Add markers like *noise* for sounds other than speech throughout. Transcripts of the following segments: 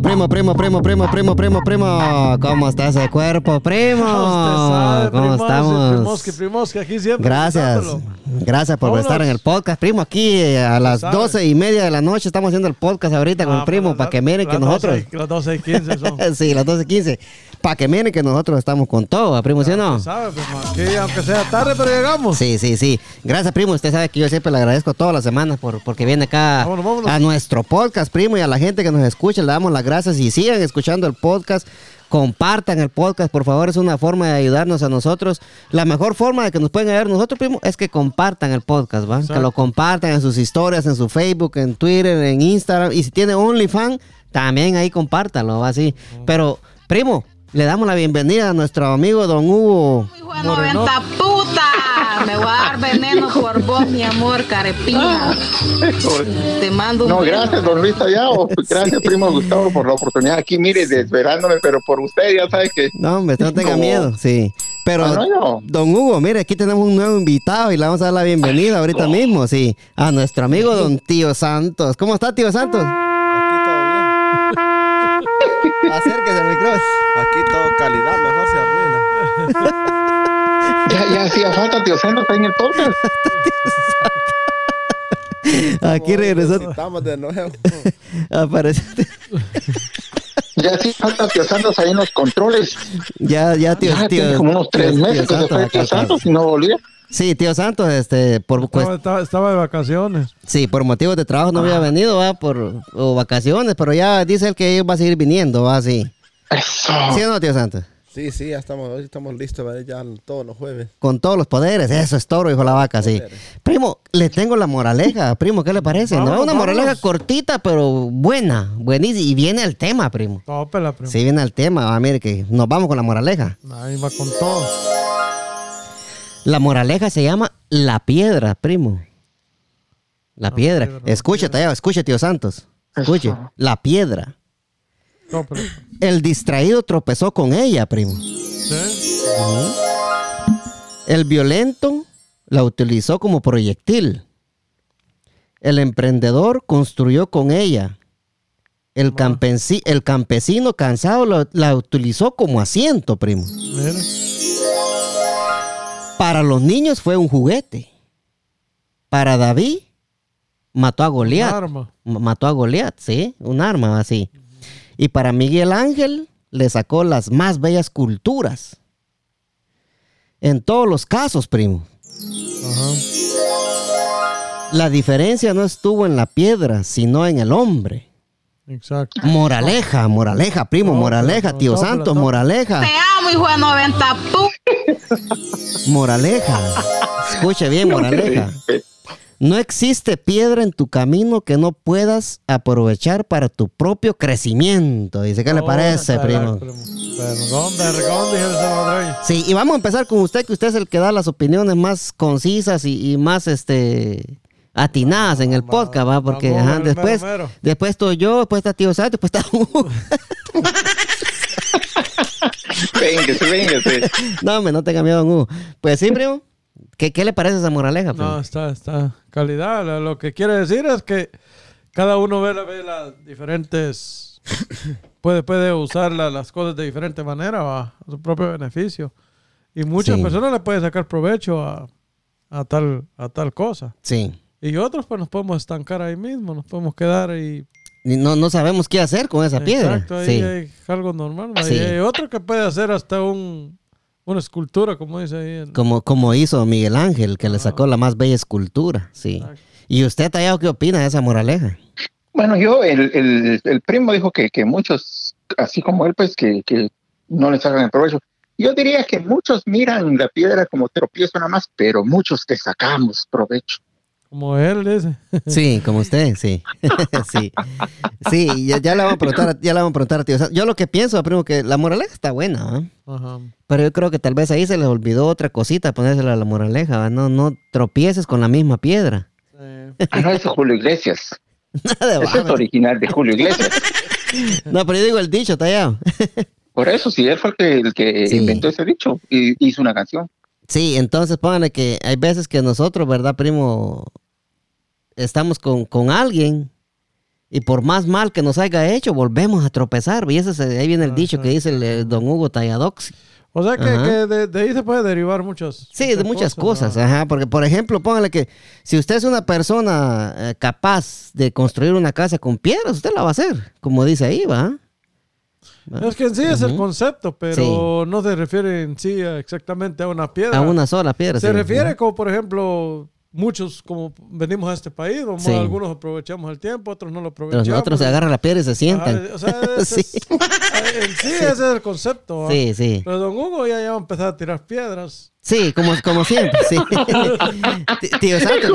Primo, primo, primo, primo, primo, primo, primo, primo. ¿Cómo está ese cuerpo, primo? *laughs* ¿Cómo estamos? primoski, primoski, aquí siempre. Gracias. Gracias por Vámonos. estar en el podcast, primo. Aquí eh, a las doce y media de la noche estamos haciendo el podcast ahorita con Ah, el primo pues, para que miren que nosotros. 12, las 12 y 15 son. *laughs* sí, las 12.15. Para que miren que nosotros estamos con todo, primo, ¿sí o no? Sabe, primo, aquí, aunque sea tarde, pero llegamos. Sí, sí, sí. Gracias, primo. Usted sabe que yo siempre le agradezco todas las semanas por, porque viene acá Vámonos, vámonos. a nuestro podcast, primo, y a la gente que nos escucha. Le damos las gracias y sigan escuchando el podcast. Compartan el podcast, por favor. Es una forma de ayudarnos a nosotros. La mejor forma de que nos pueden ayudar nosotros, primo, es que compartan el podcast, ¿va? Que lo compartan en sus historias, en su Facebook, en Twitter, en Instagram. Y si tiene OnlyFans, también ahí compártalo, ¿va? Así. Pero, primo, le damos la bienvenida a nuestro amigo Don Hugo. Hijo de 90 puta. Me voy a dar veneno por vos, mi amor, carepina. Te mando un No, beso. gracias, don Luis Tallado. *laughs* Gracias, primo Gustavo, por la oportunidad aquí. Mire, desvelándome, pero por usted ya sabe que. No, hombre, no tenga Como- miedo, sí. Pero, Ah, no, no. don Hugo, mire, aquí tenemos un nuevo invitado y le vamos a dar la bienvenida ahorita mismo, sí, a nuestro amigo don Tío Santos. ¿Cómo está, Tío Santos? Aquí todo bien. *laughs* Acérquese al micrófono. Aquí todo calidad, mejor se arruina. *laughs* Ya, ya hacía falta, tío Sendo, está en el podcast. *laughs* Aquí regresó. Estamos de nuevo. *laughs* Apareció. Ya hacía falta, tío Santos, ahí en los controles. Ya, ya, tío, Ya tío. tiene como unos tres tío- meses tío que se fue tío. Santos y no volvía. Sí, tío Santos, este, por Estaba, estaba- estaba de vacaciones. sí, por motivos de trabajo no había venido, va, por o vacaciones, pero ya dice él que va a seguir viniendo, va, así. Eso. ¿Sí o no, tío Santos? Sí, sí, ya estamos, hoy estamos listos para ya todos los jueves. Con todos los poderes, eso es toro, hijo de la vaca, sí. Primo, le tengo la moraleja, primo, ¿qué le parece? no, Vamos, una vamos. moraleja cortita, pero buena, buenísima, y viene al tema, primo. Tópela, primo. Sí, viene al tema, ah, mire que nos vamos con la moraleja. Ahí va con todo. La moraleja se llama La Piedra, primo. La, piedra. piedra, Tallado, escuche, tío Santos. Escuche. La Piedra. El distraído tropezó con ella, primo. ¿Sí? El violento la utilizó como proyectil. El emprendedor construyó con ella. El, campensi- el campesino cansado la utilizó como asiento, primo. Mira. Para los niños fue un juguete. Para David mató a Goliat. Mató a Goliat, sí, un arma así. Y para Miguel Ángel le sacó las más bellas culturas. En todos los casos, primo. Ajá. La diferencia no estuvo en la piedra, sino en el hombre. Exacto. Moraleja, moraleja, primo, No, moraleja, no, tío tópala, Santos, moraleja, Te amo, hijo de 90 puta. moraleja. Escuche bien, moraleja. No existe piedra en tu camino que no puedas aprovechar para tu propio crecimiento. Dice, ¿qué le parece, caray, primo? Vergón, vergón, dije. Sí, y vamos a empezar con usted, que usted es el que da las opiniones más concisas y, y más este atinadas en el podcast, ¿va? Porque vamos, ajá, el después, mero, mero. después estoy yo, después está tío Santos, después está. *laughs* Véngase, véngase. No, hombre, no tenga miedo, Hugo. Pues sí, primo. ¿Qué, qué le parece esa moraleja? No, está, está. Calidad. Lo- que quiere decir es que cada uno ve, ve las diferentes. *coughs* puede, puede usar la- las cosas de diferente manera va, a su propio beneficio. Y muchas Sí. personas le pueden sacar provecho a, a tal, a tal cosa. Sí. Y otros, pues nos podemos estancar ahí mismo, nos podemos quedar. Y no, no sabemos qué hacer con esa piedra. Exacto, ahí sí. hay algo normal. ¿va? Sí. Y hay otro que puede hacer hasta un, una escultura, como dice ahí. en- Como, como hizo Miguel Ángel, que le sacó la más bella escultura. Sí. Exacto. ¿Y usted, Tallado, qué opina de esa moraleja? Bueno, yo, el, el, el primo dijo que, que muchos, así como él, pues que, que no le sacan el provecho. Yo diría que muchos miran la piedra como tropiezo nada más, pero muchos te sacamos provecho. Como él dice. *laughs* Sí, como usted, sí. *laughs* sí. Sí, ya, ya le vamos a preguntar, ya le vamos a preguntar a tío. Santos. yo lo que pienso, primo, que la moraleja está buena, ¿ah? Ajá. Pero yo creo que tal vez ahí se les olvidó otra cosita, ponérsela a la moraleja, ¿va? No, no tropieces con la misma piedra. Sí. Ah, no, ese es Julio Iglesias. *laughs* Nada de Ese es original de Julio Iglesias. No, pero yo digo el dicho, tallado. Por eso, sí, él fue el que, el que Sí. inventó ese dicho y hizo una canción. Sí, entonces pónganle que hay veces que nosotros, ¿verdad, primo? Estamos con, con alguien Y por más mal que nos haya hecho, volvemos a tropezar. Y ese es- ahí viene el dicho que dice el, don Hugo Talladox. O sea que, de, de ahí se puede derivar muchas. Sí, de muchas cosas, ajá, porque por ejemplo, póngale que si usted es una persona eh, capaz de construir una casa con piedras, usted la va a hacer, como dice ahí, ¿va? Es que en sí es el concepto, pero no se refiere en sí a- exactamente a una piedra. A una sola piedra. se sí. refiere como, por ejemplo, muchos como venimos a este país, vamos, Sí. algunos aprovechamos el tiempo, otros no lo aprovechamos. nosotros se agarran la piedra y se sientan. Ah, o sea, *laughs* ese Sí. es- en sí ese es el concepto. ¿va? Sí, sí. Pero don Hugo ya, ya va a empezar a tirar piedras. Sí, como, como siempre, sí. *laughs* Tío Santos.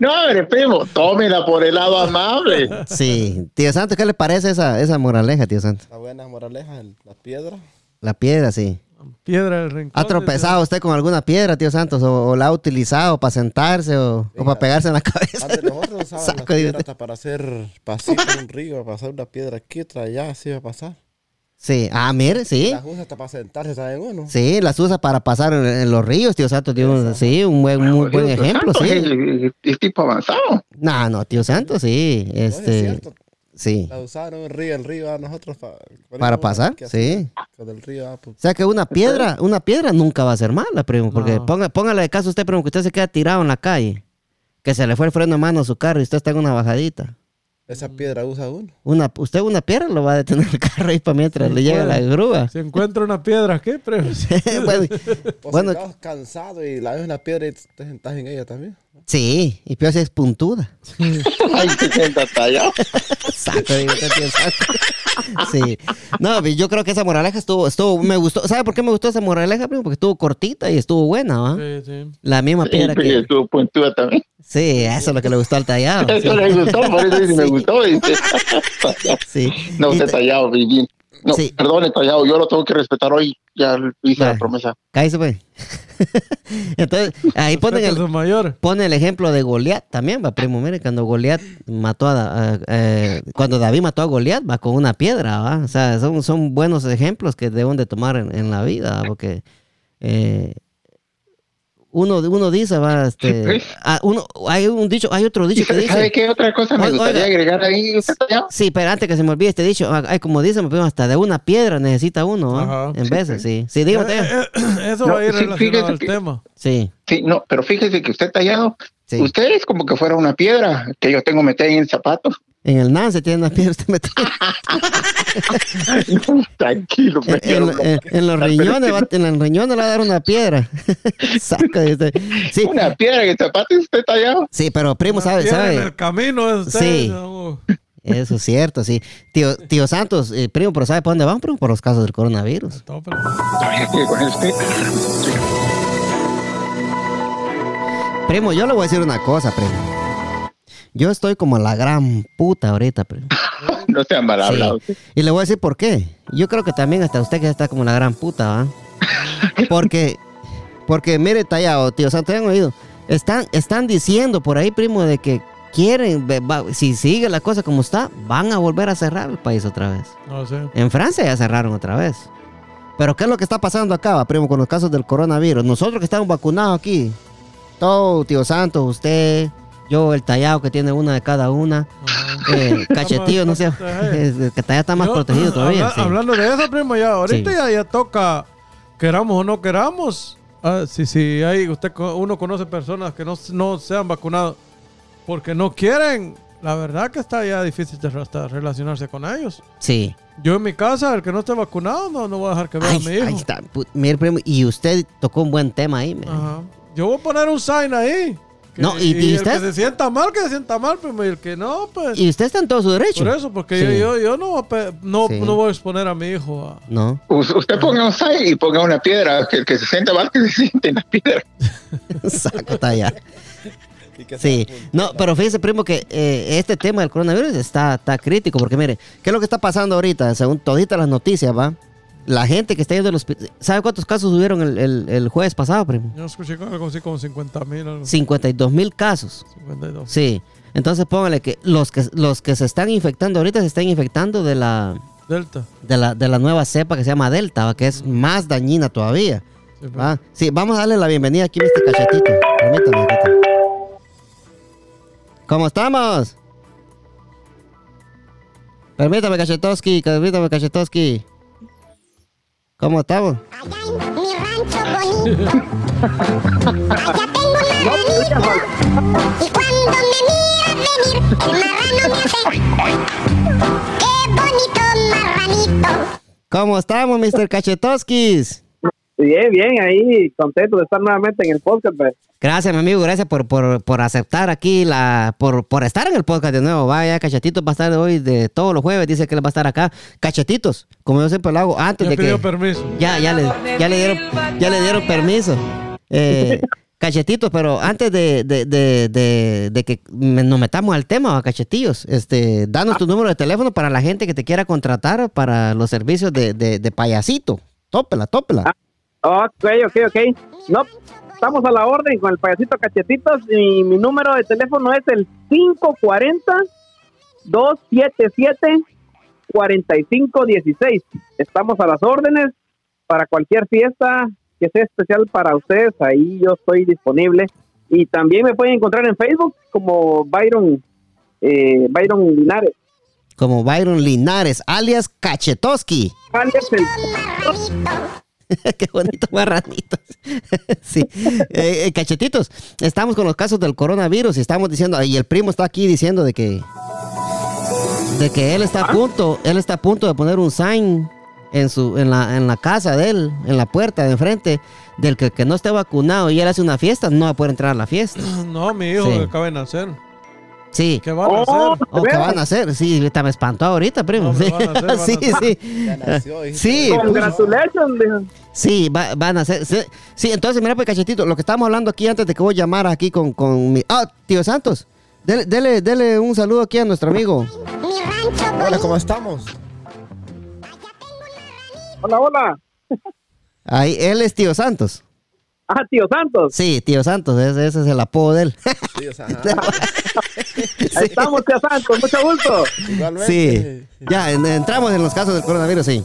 No, hombre, primo, tómela por el lado amable. Sí. Tío Santos, ¿qué le parece esa, esa moraleja, tío Santos? La buena moraleja, la piedra. La piedra, sí. Piedra del rincón. ¿Ha tropezado usted con alguna piedra, tío Santos? ¿O, o la ha utilizado para sentarse o, o para pegarse en la cabeza? Antes nosotros *laughs* usábamos las piedras hasta para hacer en un río, pasar una piedra aquí, otra allá, así va a pasar. Sí. Ah, mire, sí. Las usa hasta para sentarse, ¿saben uno? Sí, las usa para pasar en, en los ríos, tío Santos. Tío, sí, un buen, muy buen Jodido, ejemplo, santo, sí. Es, es tipo avanzado. No, no, tío Santos, sí. No, es Este, cierto. Sí. La usaron en el río, el río a nosotros pa- Para pasar, sí. Con el río, ah, pues, O sea que una piedra, una piedra nunca va a ser mala, primo, porque No. ponga, póngale de caso a usted, primo, que usted se queda tirado en la calle, que se le fue el freno de mano a su carro y usted está en una bajadita. esa piedra usa uno. Una, usted una piedra lo va a detener el carro ahí para mientras Sí, le llega la grúa. Si encuentra una piedra, ¿qué? Pero, *laughs* bueno, O Bueno. si estás cansado y la ves una piedra y te sentás en ella también. Sí, y peor si es puntuda. Ay, se sienta tallado. Saco, digo, Santo. Sí. No, yo creo que esa moraleja estuvo, estuvo, me gustó. ¿Sabe por qué me gustó esa moraleja, primo? Porque estuvo cortita y estuvo buena, ¿va? sí, sí. La misma piedra Y que... estuvo puntúa también. Sí, eso es lo que le gustó al tallado. Eso sí. le gustó, por eso dice, me Sí. gustó. Dice. Sí. No, Y usted te- tallado, bien. No, Sí. perdone, tallado, yo lo tengo que respetar hoy. Ya hice Vale. la promesa. Cállese, pues. *laughs* Entonces, ahí ponen el, sus mayores. pone el ejemplo de Goliat también, va, primo. Mire, cuando Goliat mató a, a- eh, cuando David mató a Goliat, va con una piedra, va. O sea, son, son buenos ejemplos que deben de tomar en, en la vida, ¿va? porque eh, uno, uno dice, va, este, *laughs* ah, uno, hay un dicho, hay otro dicho que ¿Sabe dice. qué otra cosa me Oiga, gustaría oiga. agregar ahí? ¿Usted tallado? Sí, pero antes que se me olvide este dicho, ah, ay, como dicen, hasta de una piedra necesita uno. Ajá. En veces, sí. Sí, dígame, Eh, Teo. eh, Eso No, va a ir sí, relacionado al que- tema. Sí, Sí, no, pero fíjese que usted tallado, sí. usted es como que fuera una piedra que yo tengo metida en el zapato. En el Nance tiene una piedra usted metió. *laughs* Tranquilo, En, pero en- no. en- en los riñones, va, en los riñones le va a dar una piedra. *laughs* Saca de usted. Sí, Una piedra en el zapato y usted tallado. sí, pero primo, ¿sabe? Piedra En sabe? el camino es usted, Sí. Eso es cierto, sí. Tío, tío Santos, eh, primo, pero ¿sabe por dónde van, primo? Por los casos del coronavirus. Usted. Primo, yo le voy a decir una cosa, primo. Yo estoy como la gran puta ahorita, primo. *laughs* No sea mal hablado. Sí. Y le voy a decir por qué. Yo creo que también hasta usted que está como la gran puta, ¿va? *laughs* Porque, porque mire, tallado, tío Santos, ¿han oído? Están, están diciendo por ahí, primo, de que quieren, si sigue la cosa como está, van a volver a cerrar el país otra vez. no sé. En Francia ya cerraron otra vez. Pero ¿qué es lo que está pasando acá, va, primo, con los casos del coronavirus? Nosotros que estamos vacunados aquí, todo, tío Santos, usted, yo, el tallado que tiene una de cada una, Ajá. eh, cachetillo, no sé, que tallado está más Yo, protegido todavía. habla- sí. Hablando de eso, primo, ya ahorita Sí. ya, ya toca, queramos o no queramos. Ah, si si hay, usted, uno conoce personas que no, no se han vacunado porque no quieren. La verdad que está ya difícil de hasta relacionarse con ellos. Sí. Yo en mi casa, el que no esté vacunado, no, no voy a dejar que vea a mi hijo. ahí está. Mire, primo, y usted tocó un buen tema ahí. mire. Ajá. Yo voy a poner un sign ahí. No, y- y el usted- que se sienta mal, que se sienta mal, primo, y el que no, pues. Y usted está en todo su derecho. por eso, porque Sí. yo, yo, yo no, voy a pe- no, Sí. no voy a exponer a mi hijo a. No. Us- Usted ponga un sign y ponga una piedra, que el que se sienta mal, que se siente en la piedra. *laughs* *laughs* Y que Sí. No, pero fíjese, primo, que eh, este tema del coronavirus está, está crítico. Porque mire, ¿qué es lo que está pasando ahorita? Según toditas las noticias, ¿va? La gente que está yendo al hospital. ¿Sabe cuántos casos hubieron el, el, el jueves pasado, primo? Yo escuché algo así como 50 mil, algo así, 52 mil casos. 52. Sí. Entonces póngale que los que los que se están infectando ahorita se están infectando de la Delta. de la, de la nueva cepa que se llama Delta, ¿va? que es más dañina todavía. Sí. ¿va? Sí, vamos a darle la bienvenida aquí a este cachetito. Permítame. Tito. ¿Cómo estamos? Permítame, Cachetowski, permítame, Cachetowski. ¿Cómo estamos? Allá en mi rancho bonito. Allá tengo un marranito. Y cuando me mira venir, el marrano me hace. ¡Qué bonito marranito! ¿Cómo estamos, Mr. Cachetowskis? Bien, bien, ahí contento de estar nuevamente en el podcast. pues. Gracias, mi amigo, gracias por, por, por aceptar aquí, la por, por estar en el podcast de nuevo. Vaya, Cachetitos va a estar hoy de todos los jueves, dice que él va a estar acá. Cachetitos, como yo siempre lo hago, antes Ya de que... permiso. Ya, ya le, ya le dieron, ya le dieron permiso. Eh, *laughs* cachetitos, pero antes de, de, de, de, de que me- nos metamos al tema, ¿va, cachetillos, este, danos tu número de teléfono para la gente que te quiera contratar para los servicios de, de, de payasito. Tópela, tópela. Ok, ok, ok. No, estamos a la orden con el payasito Cachetitos y mi número de teléfono es el 540-277-4516. Estamos a las órdenes para cualquier fiesta que sea especial para ustedes. Ahí yo estoy disponible. Y también me pueden encontrar en Facebook como Byron, eh, Byron Linares. Como Byron Linares, alias Cachetoski. Alias el- *laughs* Qué bonito marranito. *laughs* sí. Eh, eh, cachetitos, estamos con los casos del coronavirus y estamos diciendo, y el primo está aquí diciendo de que de que él está a punto, él está a punto de poner un sign en su en la, en la casa de él, en la puerta de enfrente, del que, que no esté vacunado y él hace una fiesta, no va a poder entrar a la fiesta. No, mi hijo Sí. acaba de nacer. Sí. ¿Qué van a Oh, hacer? ¿O qué van a hacer? Sí, ahorita me espantó ahorita, primo. No, sí, pero van a *laughs* hacer, van a sí, hacer. sí. Ya nació, dijiste. Sí, pues, Congratulations, dijo. Sí, va- van a ser. Sí, sí, entonces, mira, pues, cachetito, lo que estábamos hablando aquí antes de que voy a llamar aquí con, con mi. Ah, tío Santos, dele, dele, dele un saludo aquí a nuestro amigo. Mi rancho Hola, bonito. ¿cómo estamos? Hola, hola. Ahí, él es tío Santos. Ah, tío Santos. Sí, tío Santos, ese, ese es el apodo de él. Sí, o sea, *laughs* ajá. Ahí estamos, tío Santos. Mucho gusto. Igualmente. Sí, ya en- entramos en los casos del coronavirus, sí.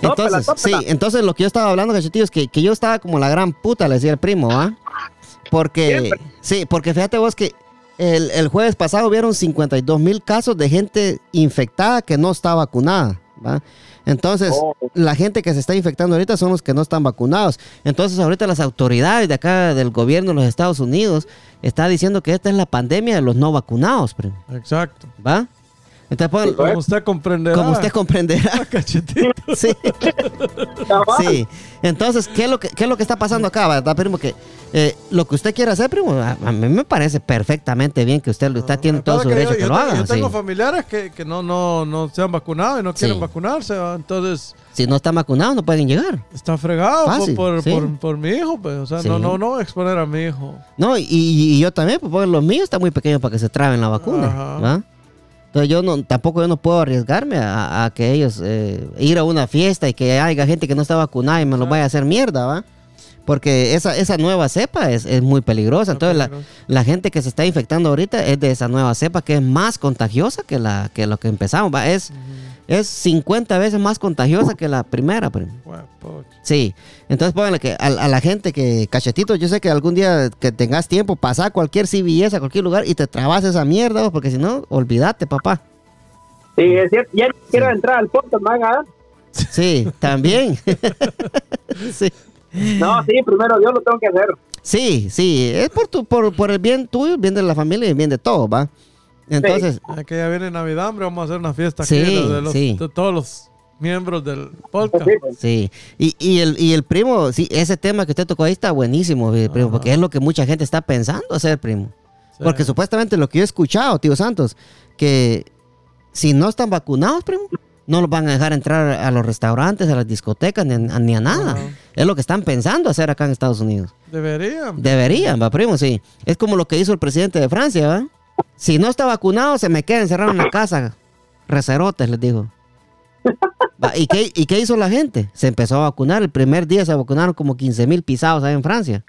Tópela, Entonces, tópela. sí, entonces lo que yo estaba hablando, cachetillo, es que, que yo estaba como la gran puta, le decía el primo, ¿ah? Porque, Siempre. sí, porque fíjate vos que el, el jueves pasado hubieron 52 mil casos de gente infectada que no está vacunada, ¿va? Entonces, Oh. la gente que se está infectando ahorita son los que no están vacunados. Entonces, ahorita las autoridades de acá del gobierno de los Estados Unidos está diciendo que esta es la pandemia de los no vacunados, primo, Exacto. ¿va? Entonces, pongan- Como usted comprenderá. como usted comprenderá, *laughs* Cachetito. sí. Sí. Entonces, ¿qué es lo que, qué es lo que está pasando acá, verdad, primo? Que eh, lo que usted quiera hacer, primo, a, a mí me parece perfectamente bien que usted, usted tiene todo su derecho yo, que yo lo haga. yo tengo sí. familiares que, que no, no, no se han vacunado y no quieren Sí. vacunarse. ¿va? Entonces, Si no están vacunados, no pueden llegar. está fregado por- Fácil, por, sí. por, por mi hijo. Pues. O sea, Sí. no, no, no exponer a mi hijo. No, y, y yo también, pues, porque los míos están muy pequeños para que se traben la vacuna. Ajá. ¿va? Entonces yo no, tampoco yo no puedo arriesgarme a, a que ellos eh, ir a una fiesta y que haya gente que no está vacunada y me lo vaya a hacer mierda, ¿va? Porque esa, esa nueva cepa es, es muy peligrosa. Entonces la gente que se está infectando ahorita es de esa nueva cepa que es más contagiosa que la que lo que empezamos, ¿va? Es, es 50 veces más contagiosa que la primera. primo. Sí, entonces pónganle que a, a la gente que, cachetito, yo sé que algún día que tengas tiempo, pasa a cualquier CVS, a cualquier lugar y te trabas esa mierda, porque si no, olvídate, papá. Sí, es cierto. Ya quiero entrar al podcast, man. ¿ah? Sí, también. *laughs* sí. No, sí, primero yo lo tengo que hacer. sí, sí, es por, tu, por, por el bien tuyo, el bien de la familia y el bien de todos, ¿va? Entonces, Ya que ya viene Navidad, hombre, vamos a hacer una fiesta Sí, aquí de, los- sí. de todos los miembros del podcast. Sí, pues. sí. Y, y, el, y el primo, sí, ese tema que usted tocó ahí está buenísimo, eh, primo, porque es lo que mucha gente está pensando hacer, primo. Sí. Porque supuestamente lo que yo he escuchado, tío Santos, que si no están vacunados, primo, no los van a dejar entrar a los restaurantes, a las discotecas, ni a, ni a nada. Ajá. Es lo que están pensando hacer acá en Estados Unidos. Deberían. Deberían, va, primo, sí. Es como lo que hizo el presidente de Francia, ¿va? Si no está vacunado, se me queda encerrado en la *laughs* casa. Recerotes, les digo. Va, ¿Y qué, ¿Y qué hizo la gente? Se empezó a vacunar. El primer día se vacunaron como 15 mil pisados ahí en Francia.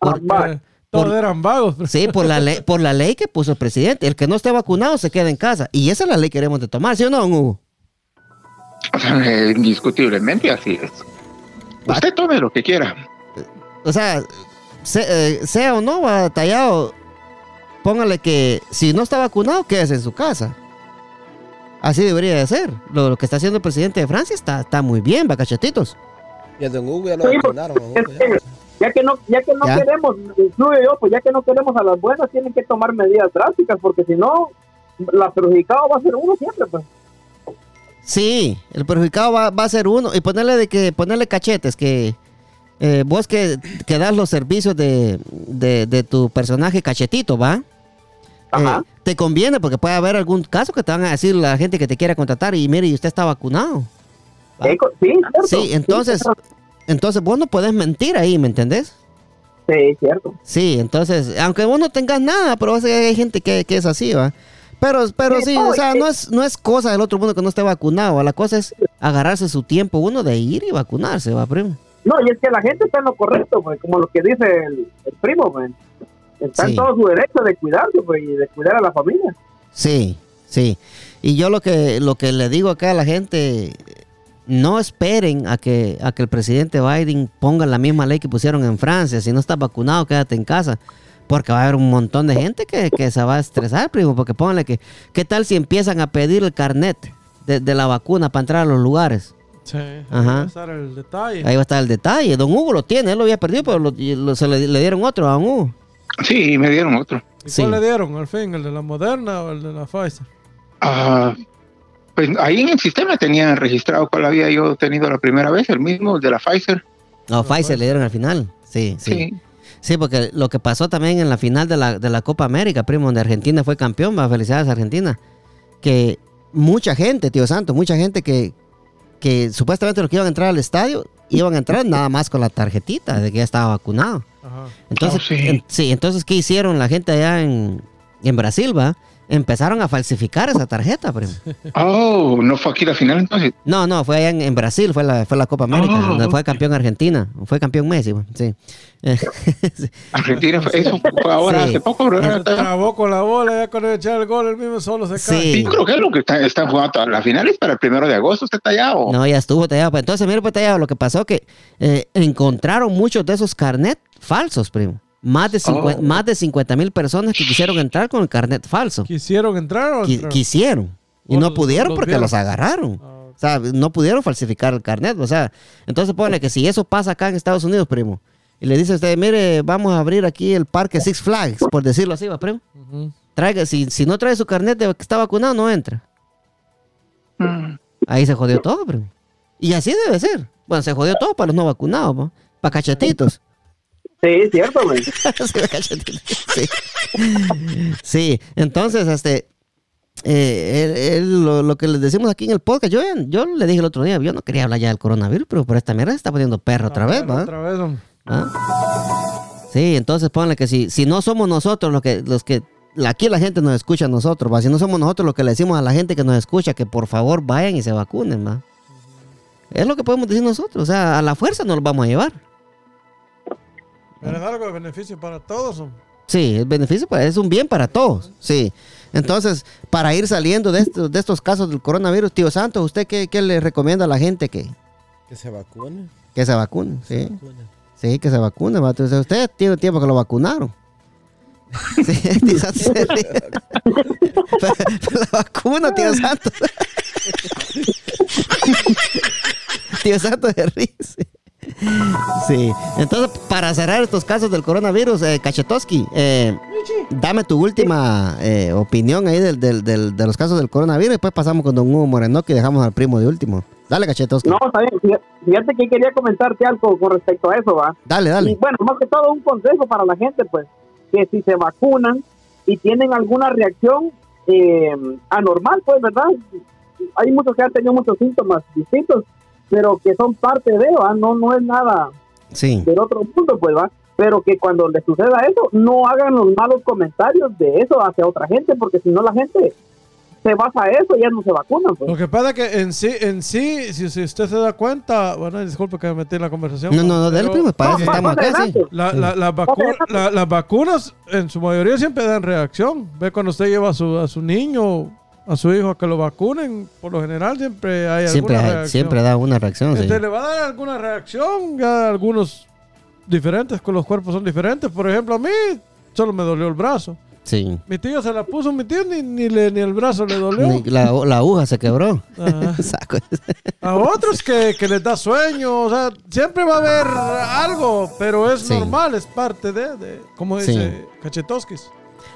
Por- Eh, todos por- eran vagos. Sí, por la, ley, por la ley que puso el presidente. El que no esté vacunado se queda en casa. Y esa es la ley que queremos de tomar, ¿sí o no, don Hugo? Eh, Indiscutiblemente así es. Usted tome lo que quiera. O sea, se- eh, sea o no batallado, póngale que si no está vacunado, quédese en su casa. Así debería de ser. Lo, lo que está haciendo el presidente de Francia está, está muy bien, va cachetitos. Y el don Hugo ya lo Sí, vacunaron. a Hugo, ya. que, ya que no, ya que no Ya. queremos, incluyo yo, pues ya que no queremos a las buenas, tienen que tomar medidas drásticas, porque si no, la perjudicada va a ser uno siempre, pues. Sí, el perjudicado va, va a ser uno. Y ponerle de que ponerle cachetes, que eh, vos que, que das los servicios de, de- de tu personaje cachetito, ¿va? Ajá. Eh, te conviene porque puede haber algún caso que te van a decir la gente que te quiera contratar y mire, y usted está vacunado. Eh, sí, cierto. Sí, entonces, cierto. entonces vos no podés mentir ahí, ¿me entendés? Sí, cierto. Sí, entonces, aunque vos no tengas nada, pero hay gente que, que es así, ¿va? Pero, pero Sí, sí, no, o sea, y- no es, no es cosa del otro mundo que no esté vacunado. La cosa es agarrarse su tiempo uno de ir y vacunarse, ¿va, primo? No, y es que la gente está en lo correcto, pues, como lo que dice el, el primo, pues. Está Sí. en todo su derecho de cuidarse, pues, y de cuidar a la familia. Sí, sí. Y yo lo que, lo que le digo acá a la gente, no esperen a que, a que el presidente Biden ponga la misma ley que pusieron en Francia. Si no estás vacunado, quédate en casa. Porque va a haber un montón de gente que, que se va a estresar, primo. Porque pónganle que, ¿qué tal si empiezan a pedir el carnet de, de la vacuna para entrar a los lugares? Sí, ahí Ajá. va a estar el detalle. Ahí va a estar el detalle. Don Hugo lo tiene, él lo había perdido, pero lo- y lo- se le, le dieron otro a Don Hugo. Sí, me dieron otro. ¿Y sí. cuál le dieron al fin? ¿El de la Moderna o el de la Pfizer? Ah, pues ahí en el sistema tenían registrado cuál había yo tenido la primera vez, el mismo, el de la Pfizer. No, Pfizer le dieron al final. Sí, sí. Sí. Sí, porque lo que pasó también en la final de la, de la Copa América, primo, donde Argentina fue campeón, va, felicidades a Argentina, que mucha gente, tío Santo, mucha gente que, que supuestamente los que iban a entrar al estadio, iban a entrar nada más con la tarjetita de que ya estaba vacunado. Ajá. Entonces, Oh, sí. en- sí, entonces, ¿qué hicieron la gente allá en, en Brasil, va? Empezaron a falsificar esa tarjeta, primo. Oh, no fue aquí la final entonces. No, no, fue allá en, en Brasil, fue la, fue la Copa América, Oh, donde fue campeón Argentina, fue campeón Messi, va, sí. *laughs* Argentina, fue- eso fue ahora Sí. hace poco, bro. Trabó con la bola, ya cuando echar el gol, el mismo solo se cae. Sí. Sí, creo que es lo que está- están jugando. todas las finales para el primero de agosto. ¿Usted está allá o? No, ya estuvo tallado. Pues entonces, mire, pues tallado, lo que pasó que eh, encontraron muchos de esos carnet falsos, primo. Más de, cincuen- Oh. más de 50 mil personas que quisieron entrar con el carnet falso. ¿Quisieron entrar o Qui- quisieron. Y no pudieron los porque vieron. los agarraron. Ah, O sea, no pudieron falsificar el carnet. O sea, entonces pone que si eso pasa acá en Estados Unidos, primo, y le dice a usted, mire, vamos a abrir aquí el parque Six Flags, por decirlo así, va, primo. Traiga, si, si no trae su carnet de que está vacunado, no entra. Mm. Ahí se jodió todo, primo. Y así debe ser. Bueno, se jodió todo para los no vacunados, ¿no? Para cachetitos. Sí, cierto, güey. *laughs* sí, entonces, este. eh, él- él- lo, lo que les decimos aquí en el podcast, yo, yo le dije el otro día, yo no quería hablar ya del coronavirus, pero por esta mierda se está poniendo perro otra Ah, vez, ¿va? Otra vez. ¿Ah? Sí, entonces ponle que si, si no somos nosotros los que, los que aquí la gente nos escucha a nosotros, ¿va? si no somos nosotros los que le decimos a la gente que nos escucha que por favor vayan y se vacunen, ¿va? Es lo que podemos decir nosotros, o sea, a la fuerza nos lo vamos a llevar. Pero es algo de beneficio para todos. Sí, el beneficio es un bien para todos, sí. Entonces, para ir saliendo de estos, de estos casos del coronavirus, tío Santos, ¿usted qué, qué le recomienda a la gente que, Que se vacune. que se vacune? Sí, vacune. sí, que se vacune. ¿va? Entonces, usted tiene tiempo que lo vacunaron. *laughs* Sí, *laughs* tío Santos *laughs* se ríe. Pero- pero la vacuna, tío Santos. tío Santos se ríe. Sí. Entonces para cerrar estos casos del coronavirus, eh, Cachetoski, eh, dame tu última eh, opinión ahí del, del- del- de los casos del coronavirus y después pasamos con don Hugo Moreno y dejamos al primo de último. Dale, Cachetoski. No, está bien. Fíjate- que quería comentarte algo con respecto a eso, va. Dale, Y dale. bueno, más que todo un consejo para la gente, pues, que si se vacunan y tienen alguna reacción eh, anormal, pues, ¿verdad? Hay muchos que han tenido muchos síntomas distintos, pero que son parte de, ¿va? No, no es nada Sí, del otro mundo, pues, ¿va? Pero que cuando les suceda eso, no hagan los malos comentarios de eso hacia otra gente, porque si no la gente se basa a eso y ya no se vacunan, pues. Lo que pasa es que en sí, en sí si, si usted se da cuenta, bueno, disculpe que me metí en la conversación. no, no, no, dale, primo, para No, eso estamos más acá, sí. adelante. La, Sí. la- la vacu- la- las vacunas en su mayoría siempre dan reacción. Ve cuando usted lleva a su, a su niño, a su hijo a que lo vacunen, por lo general siempre hay Siempre, alguna reacción. siempre da una reacción, sí. Este, le va a dar alguna reacción, ya algunos diferentes, con los cuerpos son diferentes. Por ejemplo, a mí solo me dolió el brazo. Sí. Mi tío se la puso, mi tío ni, ni, le- ni el brazo le dolió. La, la aguja se quebró. *laughs* A otros que, que les da sueño, o sea, siempre va a haber algo, pero es Sí. normal, es parte de, de como Sí. dice Cachetoskis.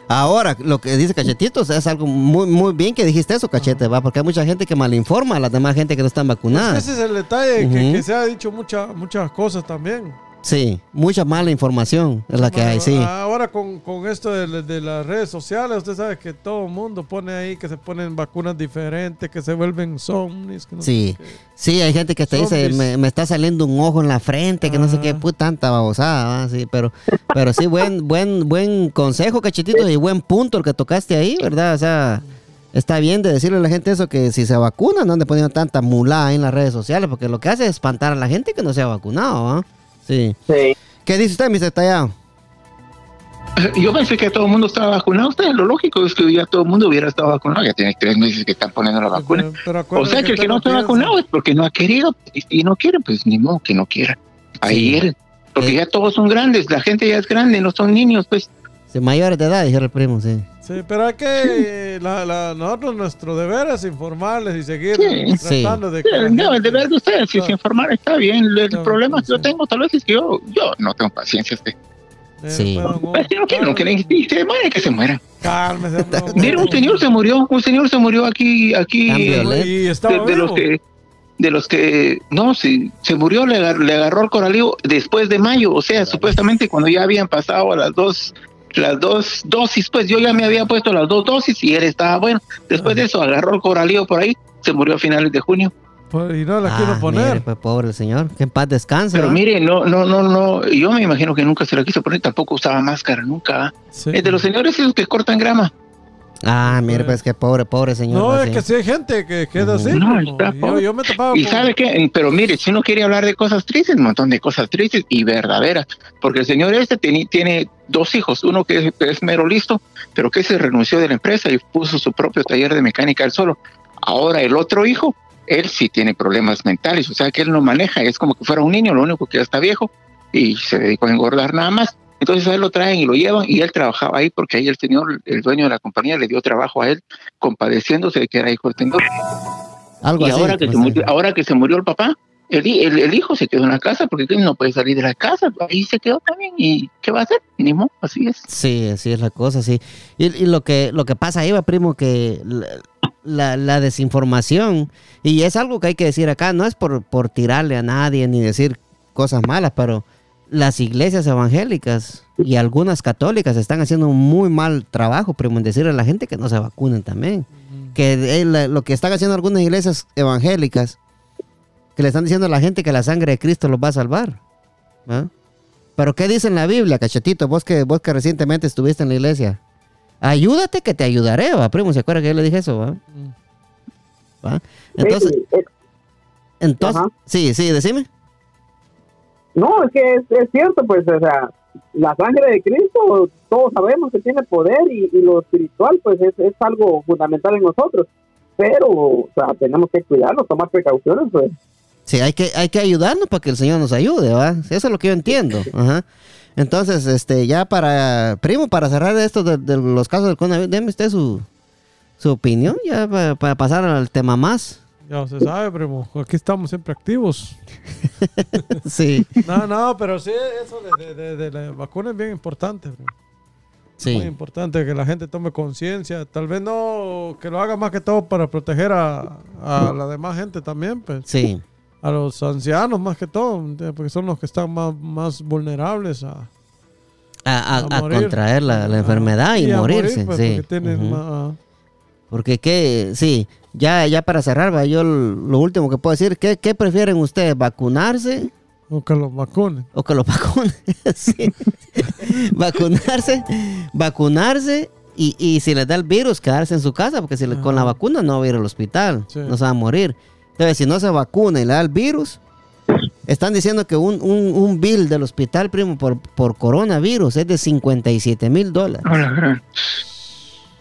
Ahora, lo que dice Cachetitos es algo muy, muy bien que dijiste eso, Cachete, va, porque hay mucha gente que malinforma a las demás gente que no están vacunadas. Ese es el detalle, que se ha dicho mucha, muchas cosas también. Sí, mucha mala información es la que hay, sí. Ahora con, con esto de, de las redes sociales, usted sabe que todo el mundo pone ahí que se ponen vacunas diferentes, que se vuelven zombies. que no Sí, sé sí, hay gente que te dice, me, me está saliendo un ojo en la frente, que no sé qué, Ah. puta tanta babosada, sí, pero, pero sí, buen, buen, buen consejo, cachetitos, y buen punto el que tocaste ahí, ¿verdad? O sea, está bien de decirle a la gente eso, que si se vacuna, no ande poniendo tanta mulá en las redes sociales, porque lo que hace es espantar a la gente que no se ha vacunado, ¿va? Sí. Sí. ¿Qué dice usted, Mr. Tallado? Yo pensé que todo el mundo estaba vacunado. Usted, lo lógico es que ya todo el mundo hubiera estado vacunado. Ya tiene tres meses que están poniendo la vacuna. Pero- pero O sea que el que no está vacunado es porque no ha querido y, y no quiere, pues ni modo que no quiera. Ahí Sí. él. Porque Sí. ya todos son grandes, la gente ya es grande, no son niños, pues. Sí, mayores de edad, dijeron el primo, sí. Sí, pero hay que, la, la- nosotros nuestro deber es informarles y seguir Sí. Sí. tratando de que la No, el deber de ustedes, si se informar está bien. El No, problema que yo sí. tengo tal vez es que yo, yo no tengo paciencia. Este. Eh, Sí. pero no, Pues, si no quieren, muere, que se muera. Cálmese. *laughs* Mira, un señor se murió, un señor se murió aquí, aquí. Eh, violento. Y estaba de, de los que de los que no sí, se murió le, agar- le agarró el coralillo después de mayo o sea supuestamente cuando ya habían pasado las dos las dos dosis pues yo ya me había puesto las dos dosis y él estaba bueno después de eso agarró el coralillo por ahí se murió a finales de junio Pues, y no la Ah, quiero poner. mire, pues pobre el señor, que en paz descanse. pero mire no no no no yo me imagino que nunca se la quiso poner tampoco usaba máscara nunca Sí. es de los señores esos que cortan grama Ah, mire, pues que pobre, pobre señor. No, va, es que sí hay gente que queda así. No, está yo, pobre. yo me tapaba Y con- sabe qué, pero mire, si uno quiere hablar de cosas tristes, un montón de cosas tristes y verdaderas, porque el señor este tiene, tiene dos hijos, uno que es, que es mero listo, pero que se renunció de la empresa y puso su propio taller de mecánica él solo. Ahora el otro hijo, él sí tiene problemas mentales, o sea que él no maneja, es como que fuera un niño, lo único que ya está viejo y se dedicó a engordar nada más. Entonces a él lo traen y lo llevan y él trabajaba ahí porque ahí el señor, el dueño de la compañía, le dio trabajo a él compadeciéndose de que era hijo del señor. Algo Y así. ahora que, pues, se murió, ahora que se murió el papá, el, el, el hijo se quedó en la casa porque no puede salir de la casa. Ahí se quedó también. ¿Y qué va a hacer? Ni modo, así es. Sí, así es la cosa, sí. Y, y lo que lo que pasa ahí, va, primo, que la, la- la desinformación, y es algo que hay que decir acá, no es por, por tirarle a nadie ni decir cosas malas, pero las iglesias evangélicas y algunas católicas están haciendo un muy mal trabajo, primo, en decirle a la gente que no se vacunen también. Que eh, lo que están haciendo algunas iglesias evangélicas, que le están diciendo a la gente que la sangre de Cristo los va a salvar. ¿va? Pero ¿qué dice en la Biblia, cachetito? Vos que, vos que recientemente estuviste en la iglesia. Ayúdate que te ayudaré, va, primo. ¿Se acuerda que yo le dije eso, va? ¿Va? Entonces, Sí, eh, entonces, sí, sí, decime. No, es que es, es cierto, pues, o sea, la sangre de Cristo, todos sabemos que tiene poder y, y lo espiritual, pues, es, es algo fundamental en nosotros. Pero, o sea, tenemos que cuidarnos, tomar precauciones, pues. Sí, hay que, hay que ayudarnos para que el Señor nos ayude, ¿va? Eso es lo que yo entiendo. Ajá. Entonces, este, ya para, primo, para cerrar esto de, de los casos del coronavirus, déme usted su, su opinión, ya para, para pasar al tema más. Ya se sabe, primo. Aquí estamos siempre activos. *laughs* Sí, No, no, pero sí, eso de, de, de- de la vacuna es bien importante. primo. Muy sí, importante que la gente tome conciencia. Tal vez no que lo haga más que todo para proteger a, a la demás gente también, pues. sí, A los ancianos más que todo, porque son los que están más, más vulnerables a, a, a- a a morir. contraer la, la enfermedad y a morir, morirse, pues, sí. Porque tienen más- Porque que, sí, ya, ya para cerrar, va, yo lo último que puedo decir, ¿qué, qué prefieren ustedes, vacunarse o que los vacunen. o que lo vacunen? *laughs* Sí. vacunarse, vacunarse y, y si les da el virus, quedarse en su casa, porque si le- con la vacuna no va a ir al hospital, Sí. no se va a morir. Entonces, si no se vacuna y le da el virus, están diciendo que un, un, un bill del hospital, primo, por, por coronavirus es de 57 mil dólares. Hola, gran.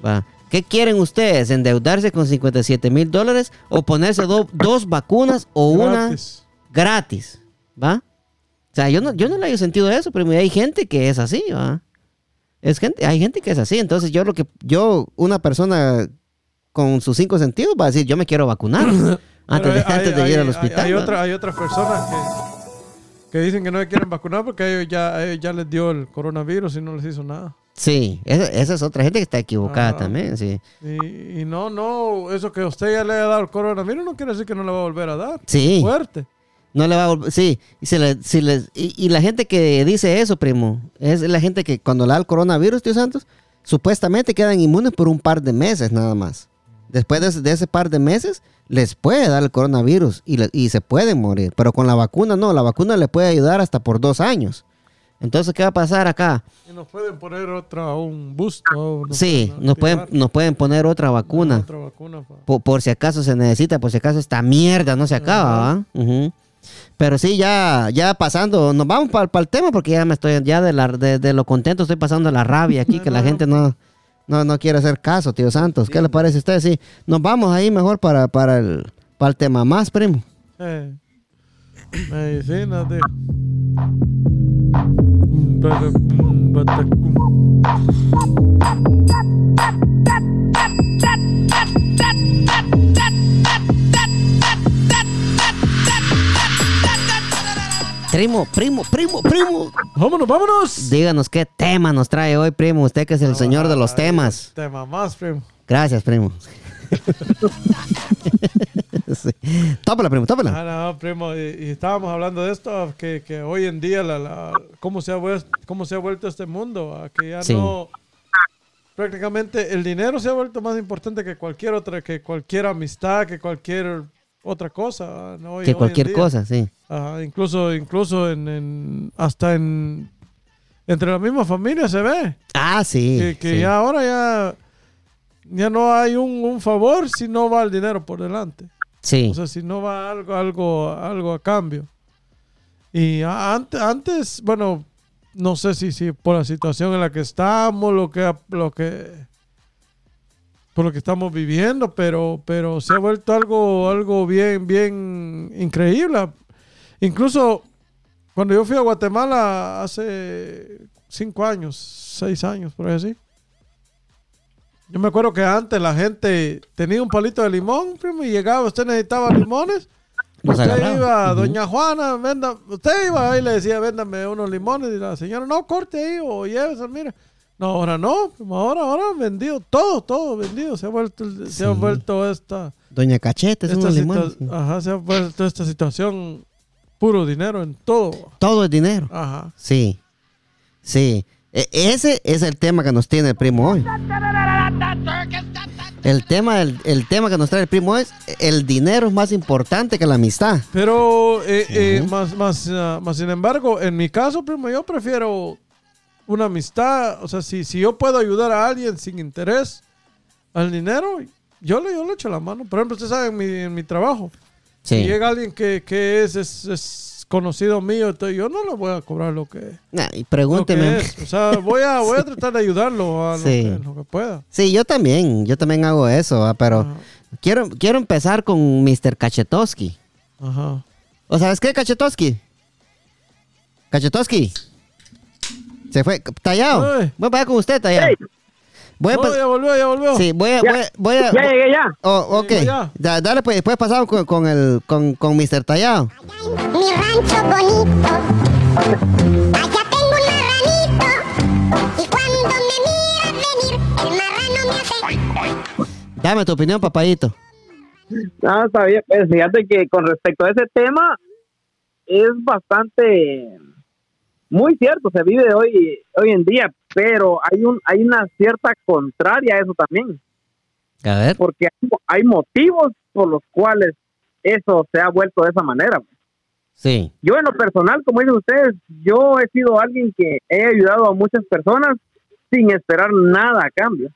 Va. ¿Qué quieren ustedes? ¿Endeudarse con 57 mil dólares o ponerse do- dos vacunas o una Gratis. ¿Va? O sea, yo no, yo no le he sentido eso, pero hay gente que es así, ¿va? Es gente, hay gente que es así. Entonces, yo lo que, yo, una persona con sus cinco sentidos va a decir, yo me quiero vacunar *coughs* antes de, hay- antes de hay- ir al hospital. Hay, ¿no? otra- hay otras personas que, que dicen que no se quieren vacunar porque a ellos ya, a ellos ya les dio el coronavirus y no les hizo nada. Sí, esa, esa es otra gente que está equivocada también, sí. Y, y no, no, eso que usted ya le haya dado el coronavirus no quiere decir que no le va a volver a dar. Sí. Fuerte. No le va a volver, sí, y, se le- si le- y, y la gente que dice eso, primo, es la gente que cuando le da el coronavirus, tío Santos, supuestamente quedan inmunes por un par de meses nada más. Después de ese, de ese par de meses, les puede dar el coronavirus y, le- y se pueden morir. Pero con la vacuna no, la vacuna le puede ayudar hasta por dos años. Entonces, ¿qué va a pasar acá? Y nos pueden poner otra, un boost. o nos Sí, nos pueden, nos pueden poner otra vacuna. Otra vacuna. Por, por si acaso se necesita, por si acaso esta mierda no se acaba. Ujú. Pero sí, ya, ya pasando, nos vamos para el tema porque ya me estoy, ya de, la, de, de lo contento estoy pasando la rabia aquí, que la gente no, no, no quiere hacer caso, tío Santos. ¿Qué le parece a usted? Sí, nos vamos ahí mejor para, para, el, para el tema más, primo. Eh, medicinas de. Primo, primo, primo, primo. Vámonos, vámonos. Díganos qué tema nos trae hoy, primo. Usted que es el señor de los temas. Tema más, primo. Gracias, primo. *laughs* sí. Tópala, primo, tópala. Ah, no, primo, y, y estábamos hablando de esto, que, que hoy en día, la, la- cómo, se ha vuelto, cómo se ha vuelto este mundo, a que ya Sí. no, prácticamente el dinero se ha vuelto más importante que cualquier otra, que cualquier amistad, que cualquier otra cosa. ¿no? Hoy- hoy que cualquier cosa, sí. Ajá, incluso, incluso en, en- hasta en, entre la misma familia se ve, Ah, sí. que, que sí. ya ahora ya, ya no hay un, un favor si no va el dinero por delante. Sí. O sea, si no va algo, algo, algo a cambio. Y antes, antes, bueno, no sé si, si por la situación en la que estamos, lo que, lo que, por lo que estamos viviendo, pero, pero se ha vuelto algo, algo bien, bien increíble. Incluso cuando yo fui a Guatemala hace cinco años, seis años, por así. Yo me acuerdo que antes la gente tenía un palito de limón, primo, y llegaba, usted necesitaba limones. Usted agarraba. iba, doña Juana, venda, usted iba ahí y le decía, véndame unos limones. Y la señora, no, corte ahí o llévese, mira. No, ahora no, primo, ahora, ahora vendido, todo, todo vendido. Se ha vuelto, el- se ha Sí. vuelto esta, Doña Cachete, es esta, unos limones. sí. ajá, se ha vuelto esta situación puro dinero en todo. Todo es dinero. Ajá. Sí. Sí. E- ese es el tema que nos tiene el primo hoy. El tema, del- el tema que nos trae el primo es el dinero es más importante que la amistad. Pero, eh, eh, más, más, ah, más sin embargo, en mi caso, primo, yo prefiero una amistad. O sea, si, si yo puedo ayudar a alguien sin interés al dinero, yo le, yo le echo la mano. Por ejemplo, usted sabe, en mi, en mi trabajo, Sí. si llega alguien que, que es, es, es conocido mío, entonces yo no le voy a cobrar lo que, Nah, y lo que pregúnteme. es. O sea, voy a, voy a tratar de ayudarlo a lo, Sí. que, lo que pueda. Sí, yo también. Yo también hago eso, ¿va? pero Ajá. quiero, quiero empezar con Mr. Kachetowski. Ajá. ¿O sabes qué, Kachetowski? Kachetowski. Se fue. Tallado. Voy para allá con usted, Tallado. Hey. Voy a No, ya volvió, ya volvió. Sí, voy a, Ya. voy a, voy a- Ya llegué ya. Oh, ok. Ya. Da- dale, pues después pasamos con, con el con, con Mr. Tallado. Mi rancho bonito. Allá tengo un marranito. Y cuando me mira venir, el marrano me hace. Dame tu opinión, papadito. No, está bien. Pues fíjate que con respecto a ese tema, es bastante muy cierto, se vive hoy, hoy en día, pero hay un, hay una cierta contraria a eso también, A ver. porque hay, hay motivos por los cuales eso se ha vuelto de esa manera. Sí. Yo en lo personal, como dicen ustedes, yo he sido alguien que he ayudado a muchas personas sin esperar nada a cambio.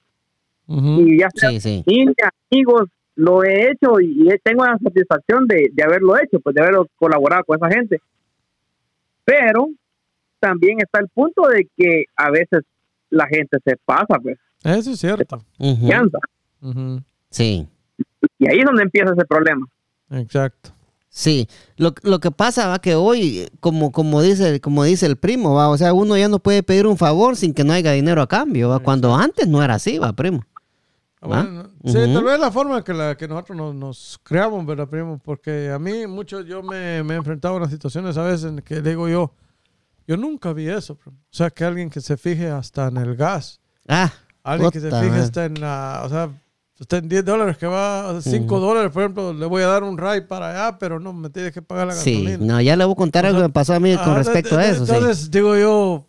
Ujú. Y ya sea Sí, sí. familia, amigos, lo he hecho y, y tengo la satisfacción de, de haberlo hecho, pues de haber colaborado con esa gente. Pero también está el punto de que a veces la gente se pasa, pues, Eso es cierto. Confianza. Ujú. Sí. Y ahí es donde empieza ese problema. Exacto. Sí, lo, lo que pasa va que hoy, como, como, dice, como dice el primo, va, o sea, uno ya no puede pedir un favor sin que no haya dinero a cambio, va, cuando antes no era así, va, primo. Ah, bueno, sí, tal vez la forma que, la, que nosotros nos, nos creamos, ¿verdad, primo? Porque a mí, mucho, yo me, me he enfrentado a unas situaciones a veces en que digo yo, yo nunca vi eso, primo. O sea, que alguien que se fije hasta en el gas, Ah, alguien que se fije hasta en la, o sea, está en 10 dólares que va, 5 dólares, por ejemplo, le voy a dar un ride para allá, pero no, me tienes que pagar la Sí, gasolina. no, ya le voy a contar algo que me pasó a mí con Ah, respecto de- a eso, sí. Entonces, digo yo,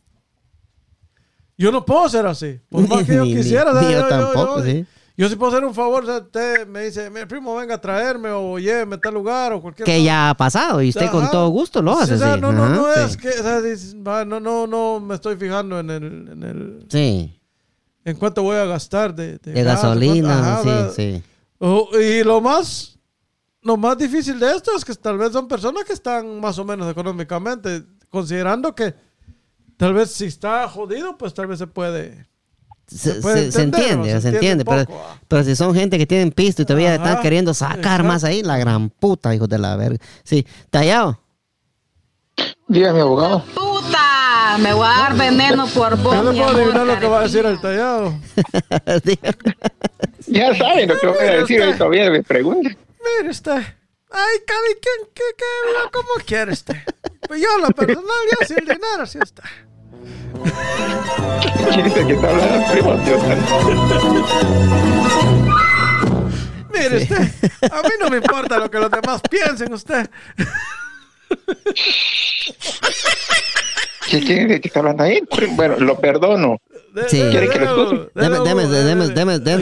yo no puedo ser así. Por *laughs* más que yo Ni- ni- quisiera, sea, ni yo tampoco, yo, sí. Yo sí puedo hacer un favor, o sea, usted me dice, mi primo, venga a traerme o lléveme a tal lugar o cualquier Que cosa. ya ha pasado y usted con todo gusto lo Sí, hace, o sea, sí. no, no, Ajá, no sí. es que, o sea, dices, va, no, no, no me estoy fijando en el, en el, Sí, en cuánto voy a gastar de, de gas, gasolina, ajá, sí, sí. o- y lo más, lo más difícil de esto es que tal vez son personas que están más o menos económicamente, considerando que tal vez si está jodido, pues tal vez se puede. Se, puede se- se entender, entiende, ¿no? se, Se entiende, pero, poco, ah. pero si son gente que tienen pisto y todavía Ajá, están queriendo sacar más ahí, la gran puta, hijos de la verga. Sí, tallado. Dígame, abogado. Puta, me voy a dar veneno por vos. Le mi puedo adivinar lo que va a decir el tallado. *laughs* Ya saben lo que voy a decir, hoy todavía me preguntan. Mire usted. Ay, cada quien que, que como quiere usted. Pues yo, lo *laughs* personal, yo sin dinero, sí está. ¿Quién es el que está hablando? Primo, Mire usted, a mí no me importa lo que los demás piensen usted. ¿Quién es que está hablando ahí? Bueno, lo perdono. Sí. de- ¿Quiere que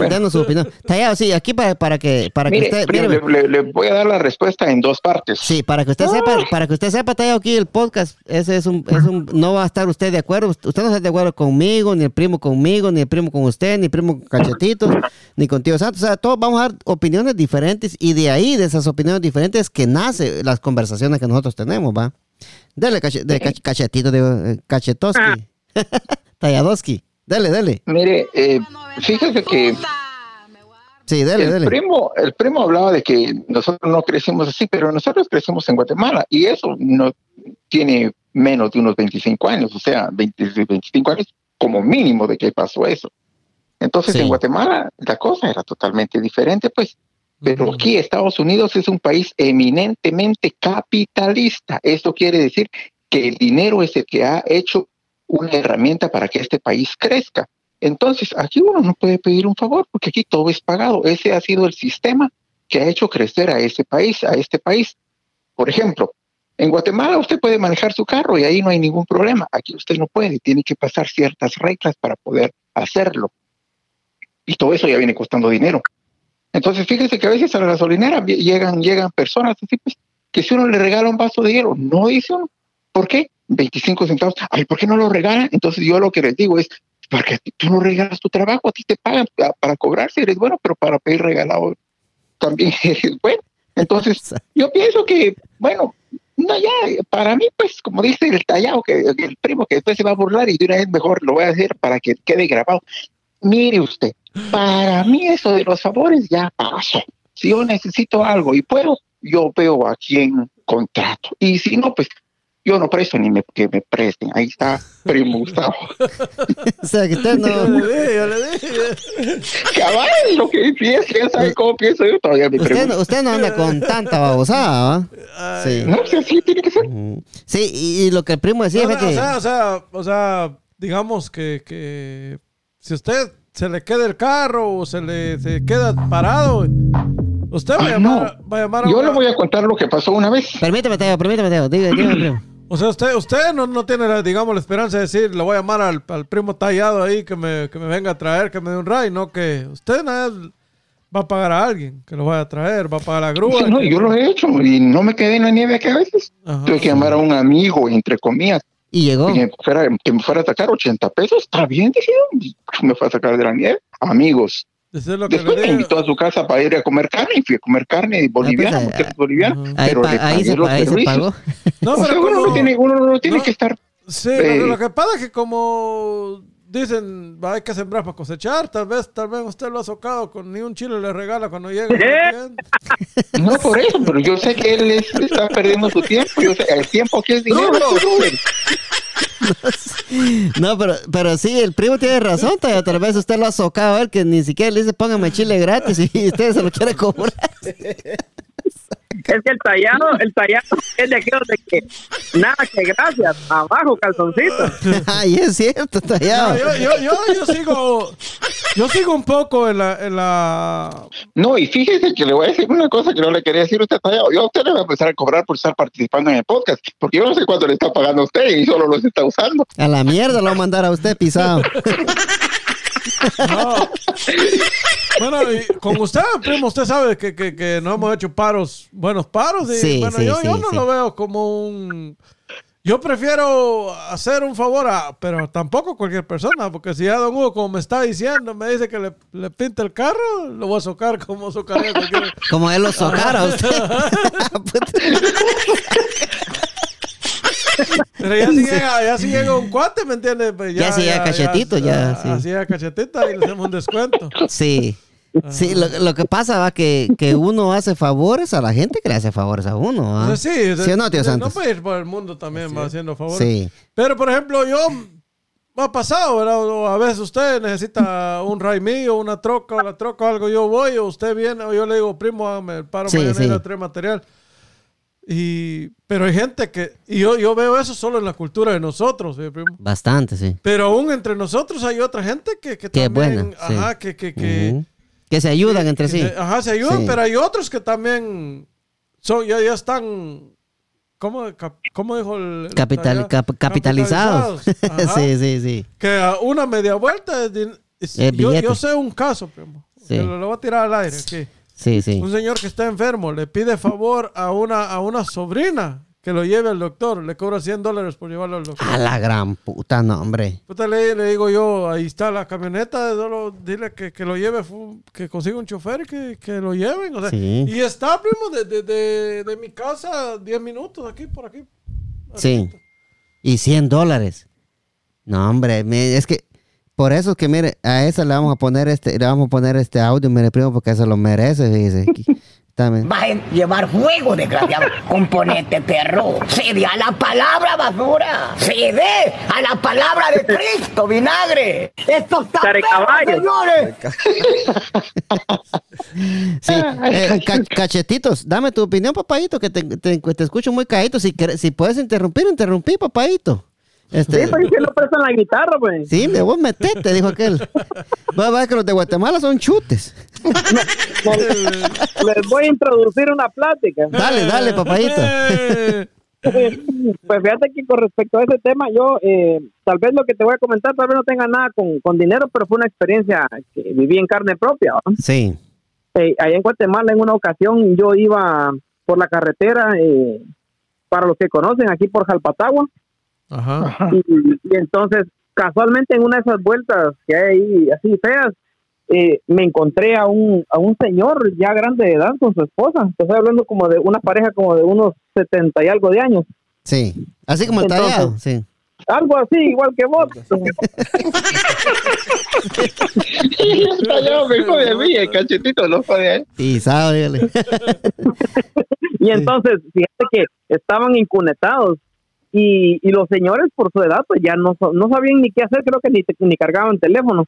denos su opinión. Tallado, sí, aquí para, para que, para que Mire, usted, primo, mire, le, le- le voy a dar la respuesta en dos partes. Sí, para que usted sepa, para que usted sepa, Tallado, aquí el podcast, ese es un, es un, no va a estar usted de acuerdo, usted no está de acuerdo conmigo, ni el primo conmigo, ni el primo con usted, ni el primo con Cachetitos, ni contigo Santos, o sea, todos vamos a dar opiniones diferentes y de ahí, de esas opiniones diferentes, que nace las conversaciones que nosotros tenemos, ¿va? Dele, cache- de cach- cachetito, de Cachetoski, *laughs* Talladoski, dele, dele, Mire, eh, fíjese que sí, dele, el dele. primo, el primo hablaba de que nosotros no crecimos así, pero nosotros crecimos en Guatemala y eso no tiene menos de unos 25 años, o sea, 20, 25 años como mínimo de que pasó eso. Entonces Sí. en Guatemala la cosa era totalmente diferente, pues. Pero aquí Estados Unidos es un país eminentemente capitalista. Esto quiere decir que el dinero es el que ha hecho una herramienta para que este país crezca. Entonces, aquí uno no puede pedir un favor porque aquí todo es pagado. Ese ha sido el sistema que ha hecho crecer a ese país, a este país. Por ejemplo, en Guatemala usted puede manejar su carro y ahí no hay ningún problema. Aquí usted no puede, tiene que pasar ciertas reglas para poder hacerlo. Y todo eso ya viene costando dinero. Entonces, fíjese que a veces a la gasolinera llegan, llegan personas así, pues, que si uno le regala un vaso de hielo, no dice uno. ¿Por qué? 25 centavos. Ay, ¿por qué no lo regalan? Entonces yo lo que les digo es, porque tú no regalas tu trabajo, a ti te pagan pa- para cobrar si eres bueno, pero para pedir regalado también *laughs* eres bueno. Entonces, yo pienso que, bueno, no, ya, para mí, pues, como dice el tallado, que, que el primo que después se va a burlar y de una vez mejor lo voy a hacer para que quede grabado. Mire usted, para mí eso de los favores ya pasó. Si yo necesito algo y puedo, yo veo a quién contrato. Y si no, pues yo no presto ni me, que me presten. Ahí está, primo Gustavo. *laughs* O sea, que usted no... le dije, yo le dije. Cabal, lo que piensa, ya sabe cómo pienso yo, todavía Usted, no- usted no anda con tanta babosada, ¿va? Sí. No, así tiene que ser. Sí, y, y lo que el primo decía o, fue sea, que... o sea, o sea, o sea, digamos que, que si usted se le queda el carro o se le se queda parado, usted va a llamar, no. va a, llamar a Yo una- le voy a contar lo que pasó una vez. Permíteme, Teo, permíteme, Teo. Diga, dígame, *clears throat* primo. O sea, usted, usted no, no tiene, la, digamos, la esperanza de decir, le voy a llamar al, al primo tallado ahí que me, que me venga a traer, que me dé un ray, no que usted nada más va a pagar a alguien que lo vaya a traer, va a pagar la grúa. Sí, no, que- yo lo he hecho y no me quedé en la nieve que a veces. Ajá. Tuve que llamar a un amigo, entre comillas, Y llegó. que me fuera, que me fuera a sacar 80 pesos. Está bien, dije yo. Me fue a sacar de la nieve. Amigos. Eso es lo que Después me invitó a su casa para ir a comer carne y fui a comer carne boliviana, pues, porque eh, es boliviana. Ahí, pero pa- le ahí se, los ahí se servicios. pagó. *laughs* No, O sea, pero uno como- no tiene, uno no tiene no. que estar Sí, Eh, lo, lo que pasa es que como dicen, hay que sembrar para cosechar. Tal vez, tal vez usted lo ha socado con ni un chile le regala cuando llega. ¿Eh? No por eso, pero yo sé que él es- está perdiendo su tiempo. Yo sé, el tiempo que es dinero, brother. No, pero, pero sí, el primo tiene razón, tal vez usted lo ha socado a él, que ni siquiera le dice póngame chile gratis y *laughs* usted se lo quiere cobrar. Es que el tallado, el tallado es de aquellos de que nada que gracias, abajo calzoncito. *laughs* Ay, es cierto, No, tallado. yo, yo, yo, yo sigo, yo sigo un poco en la, en la, No, y fíjese que le voy a decir una cosa que no le quería decir a usted tallado. Yo a usted le voy a empezar a cobrar por estar participando en el podcast, porque yo no sé cuánto le está pagando a usted y solo los está usando. A la mierda lo va a mandar a usted pisado. *laughs* No. Bueno, y con usted, primo, usted sabe que, que, que no hemos hecho paros, buenos paros. Y, Sí, bueno, sí, yo, yo no sí. lo veo como un... Yo prefiero hacer un favor a... Pero tampoco a cualquier persona, porque si ya Don Hugo, como me está diciendo, me dice que le, le pinte el carro, lo voy a socar como socaría cualquier... *laughs* Como él lo socara usted. *laughs* Pero ya si, llega, ya si llega un cuate, ¿me entiendes? Pues Ya si llega cachetito, ya, sí. Así llega cachetita y le hacemos un descuento. Sí. Sí, lo, lo que pasa va que, que uno hace favores a la gente que le hace favores a uno. ¿ah? O sea, sí, ¿Sí o no, tío no Santos? puede ir por el mundo también va haciendo favores. Sí. Pero, por ejemplo, yo me ha pasado, ¿verdad? O a veces usted necesita un ray mío, una troca, o la troca o algo, yo voy, o usted viene, o yo le digo, primo, hágame el paro Sí, mañana sí. traer material. Y, pero hay gente que, y yo, yo veo eso solo en la cultura de nosotros, ¿sí, primo? Bastante, sí. Pero aún entre nosotros hay otra gente que, que Qué también, buena, sí. ajá, que, que, que, Ujú. Que se ayudan entre sí. ajá, se ayudan, Sí. pero hay otros que también son, ya, ya están, ¿cómo, cap- cómo dijo el? Capital, cap- capitalizados. *laughs* Ajá. sí, sí, sí. Que a una media vuelta es es- yo, yo sé un caso, primo. Sí. que lo, lo voy a tirar al aire aquí. Sí, sí. Un señor que está enfermo le pide favor a una, a una sobrina que lo lleve al doctor. Le cobra 100 dólares por llevarlo al doctor. A la gran puta, no, hombre. Puta, le, le digo yo, ahí está la camioneta, solo dile que, que lo lleve, que consiga un chofer y que, que lo lleven. O sea, Sí. Y está, primo, de, de, de, de mi casa 10 minutos aquí, por aquí. Sí. Y 100 dólares. No, hombre, me- es que por eso es que mire, a esa le vamos a poner este, le vamos a poner este audio, mire, primo, porque se lo merece, fíjese. *laughs* Dame. Vas a llevar fuego, desgraciado. *laughs* Componente perro. Cede a la palabra basura. Cede a la palabra de Cristo, vinagre. Esto está Care perro, caballo. señores. Sí, eh, ca- cachetitos, dame tu opinión, papadito, que te, te- te escucho muy caído. Si, si puedes interrumpir, interrumpí, papadito. Este, Sí, pero ¿y que no prestan la guitarra, pues? sí, me voy a meterte, dijo aquel. Va a ver que los de Guatemala son chutes. Les voy a introducir una plática. Dale, dale, papadito. Eh, Pues fíjate que con respecto a ese tema, yo eh, tal vez lo que te voy a comentar, tal vez no tenga nada con, con dinero, pero fue una experiencia que viví en carne propia. ¿va? Sí, Eh, allá en Guatemala, en una ocasión, yo iba por la carretera, eh, para los que conocen, aquí por Jalpatagua, Ajá. y, y entonces, casualmente, en una de esas vueltas que hay ahí así feas, eh, me encontré a un, a un señor ya grande de edad con su esposa. Te Estoy hablando como de una pareja como de unos 70 y algo de años. sí. Así como está tallado, sí. Algo así, igual que vos. Está ya mejor de mí, el cachetito no fue de él. Pisado, dígale. Y entonces, fíjate que estaban incunetados y, y los señores por su edad pues ya no, no sabían ni qué hacer, creo que ni, ni cargaban teléfono.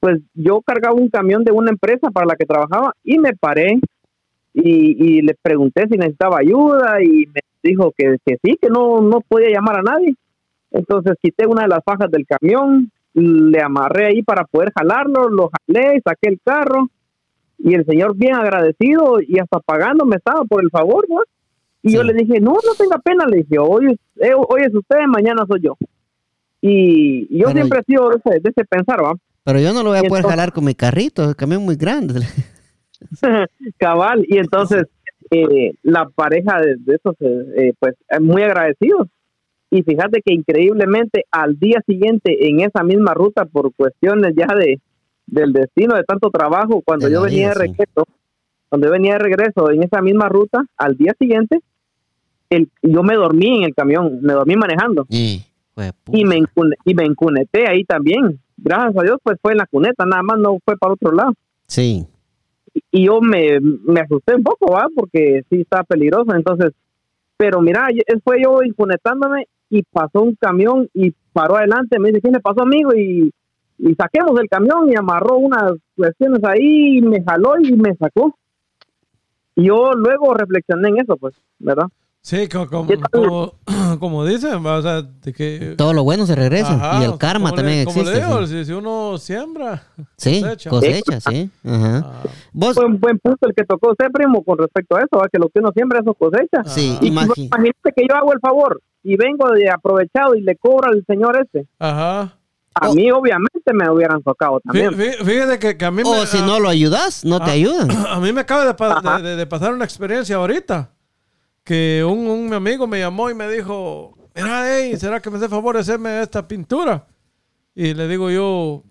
Pues yo cargaba un camión de una empresa para la que trabajaba y me paré y, y le pregunté si necesitaba ayuda y me dijo que, que sí, que no, no podía llamar a nadie. Entonces quité una de las fajas del camión, le amarré ahí para poder jalarlo, lo jalé, saqué el carro y el señor bien agradecido y hasta pagándome estaba por el favor, ¿no? Y yo Sí. le dije, no, no tenga pena, le dije, hoy, es- eh, hoy es usted, mañana soy yo. Y y yo Pero- siempre he sido de ese, de ese pensar, ¿va? Pero yo no lo voy a Y poder entonces- jalar con mi carrito, el camión muy grande. *laughs* Cabal, y entonces eh, la pareja de, de esos, eh, eh, pues, eh, muy agradecidos. Y fíjate que increíblemente al día siguiente en esa misma ruta, por cuestiones ya de del destino de tanto trabajo, cuando De yo venía de sí. Cuando yo venía de regreso en esa misma ruta, al día siguiente, el, yo me dormí en el camión, me dormí manejando Y, me, encune- y me encuneté ahí también. gracias a Dios, pues fue en la cuneta, nada más no fue para otro lado. Sí. y yo me, me asusté un poco, ¿va? Porque sí está peligroso, entonces, pero mira, fue yo incunetándome y pasó un camión y paró adelante, me dice, ¿qué le pasó amigo? Y, y saquemos el camión y amarró unas cuestiones ahí y me jaló y me sacó. Y yo luego reflexioné en eso, pues, ¿verdad? Sí, co- como, como, *clears throat* como dicen, va, o sea, de que... Todo lo bueno se regresa. Ajá, y el karma como le- también como le existe. digo, sí. si, si uno siembra, Sí, cosecha. cosecha, sí. Ajá. Ah, Vos, Fue un buen punto el que tocó usted, primo, con respecto a eso, ¿va? que lo que uno siembra, eso cosecha. sí, Ajá. Y imagínate que yo hago el favor y vengo de aprovechado y le cobro al señor este. Ajá. A Oh. mí, obviamente, me hubieran tocado también. fí- Fíjate que, que a mí me... O si a- no lo ayudas, no te Ah. ayudan. *clears throat* A mí me acaba de, pa- Ajá. de- de- de pasar una experiencia ahorita. Que un, un mi amigo me llamó y me dijo, mira, hey, ¿será que me hace favor de hacerme esta pintura? Y le digo yo,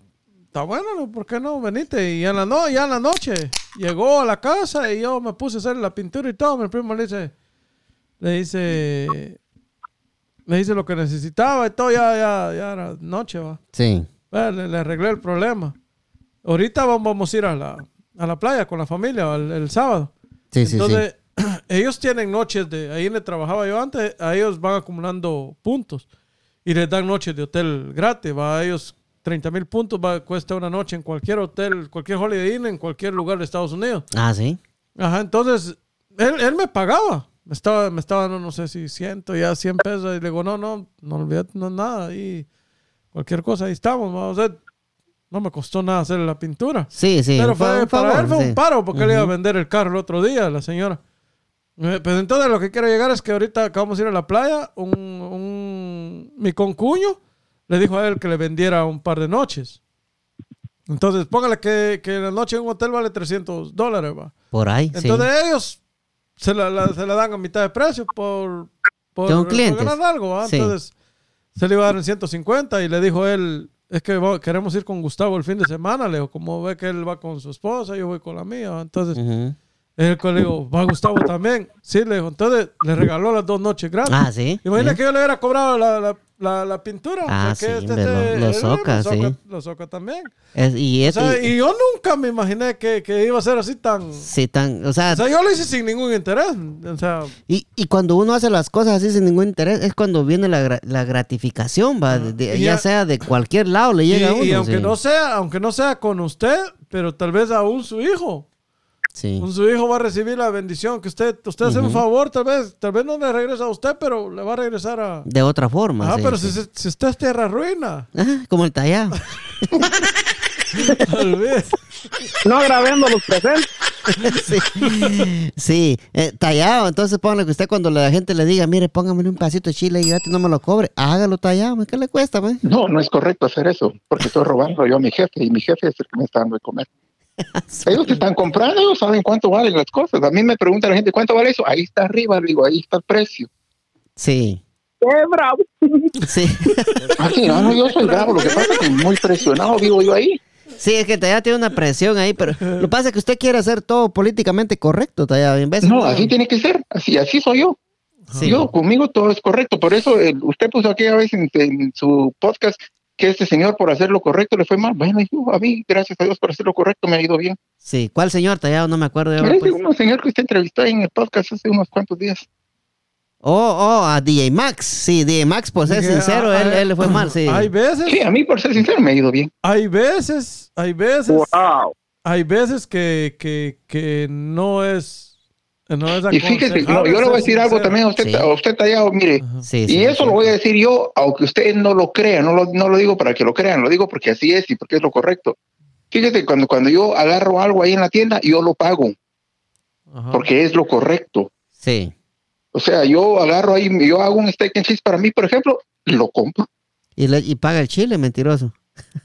está bueno, ¿no? ¿por qué no? Venite. Y en la, no, ya en la noche llegó a la casa y yo me puse a hacer la pintura y todo. Mi primo le dice, le dice, le dice lo que necesitaba y todo, ya, ya, ya era noche, va. Sí. Bueno, le, le arreglé el problema. Ahorita vamos, a ir a la, a la playa con la familia el, el sábado. Sí, sí, Entonces, *clears throat* ellos tienen noches de, ahí le trabajaba yo antes, a ellos van acumulando puntos y les dan noches de hotel gratis. Va a ellos 30 mil puntos, va, cuesta una noche en cualquier hotel, cualquier Holiday Inn, en cualquier lugar de Estados Unidos. sí. Ah, sí. Ajá, entonces él, él me pagaba. Me estaba, me estaba dando, no sé si ciento, ya 100 pesos. Y le digo, no, no, no olvídate, no nada. Y cualquier cosa, ahí estamos. va. O sea, no me costó nada hacer la pintura. Sí, sí. Pero fue un para favor, él fue sí. un paro porque él iba a vender el carro el otro día, la señora. Eh, Pues entonces lo que quiero llegar es que ahorita acabamos de ir a la playa. Un, un- mi concuño le dijo a él que le vendiera un par de noches. Entonces, póngale que, que la noche en un hotel vale 300 dólares, va. Por ahí, sí. Entonces ellos se la, la- se la dan a mitad de precio por, por, ganar algo. ¿va? Sí. Entonces se le iba a dar en 150 y le dijo él, es que queremos ir con Gustavo el fin de semana. Le digo, como ve que él va con su esposa, yo voy con la mía. Entonces Ujú. él le digo, va Gustavo también. Sí, le dijo, entonces le regaló las dos noches gratis. Ah, sí. Imagina sí. que yo le hubiera cobrado la, la, la, la pintura. Ah, O sea, que sí, hombre, lo- lo él, soca, lo sí. Lo soca también. Es- y, O es, sea, y- y yo nunca me imaginé que, que iba a ser así tan... sí, tan, o sea, O sea, yo lo hice sin ningún interés. O sea, y, y cuando uno hace las cosas así sin ningún interés, es cuando viene la, la gratificación, va, de- de- ya sea de cualquier lado le llega a uno. y aunque sí. no sea, aunque no sea con usted, pero tal vez aún su hijo. Sí. Su hijo va a recibir la bendición que usted, usted hace un favor, tal vez, tal vez no le regresa a usted, pero le va a regresar a. De otra forma. Ah, sí, pero sí. si, si usted es tierra ruina, Ajá, como el *laughs* tallado. olvide. No agravando los presentes. *laughs* sí, sí. Eh, tallado. Entonces póngale que usted cuando la gente le diga, mire, póngame un pedacito de chile y no me lo cobre, hágalo tallado, ¿qué le cuesta, pues? No, no es correcto hacer eso, porque estoy robando yo a mi jefe y mi jefe es el que me está dando de comer. *laughs* Ellos te están comprando, ellos saben cuánto valen las cosas. A mí me pregunta la gente, ¿cuánto vale eso? Ahí está arriba, digo, ahí está el precio. Sí, ¡Qué bravo! sí. *laughs* Así, no, no, yo soy bravo, lo que pasa es que muy presionado vivo yo ahí. Sí, es que tallado tiene una presión ahí, pero lo que pasa es que usted quiere hacer todo políticamente correcto. En vez No, así tiene que ser, así, así soy yo. Sí. Yo, conmigo todo es correcto, por eso eh, usted puso aquella vez en, en su podcast que este señor por hacer lo correcto le fue mal. Bueno, yo, a mí, gracias a Dios por hacer lo correcto, me ha ido bien. Sí, ¿cuál señor tallado? No me acuerdo. de ahora, pues. un señor que usted entrevistó ahí en el podcast hace unos cuantos días. Oh, oh, a DJ Max. Sí, DJ Max, por ser sincero, él, él le fue mal, sí. Hay veces, Sí, a mí, por ser sincero, me ha ido bien. hay veces, hay veces, ¡Wow! hay veces que, que, que no es. No es Y fíjese, no, yo le voy a decir algo también a usted, Sí. a usted tallado, mire. Sí, sí, Y eso sí. lo voy a decir yo, aunque usted no lo crea, no lo, no lo digo para que lo crean, lo digo porque así es y porque es lo correcto. Fíjese, cuando, cuando yo agarro algo ahí en la tienda, yo lo pago, Ajá. porque es lo correcto. Sí. O sea, yo agarro ahí, yo hago un steak and cheese para mí, por ejemplo, lo compro. Y, le- y paga el chile, mentiroso.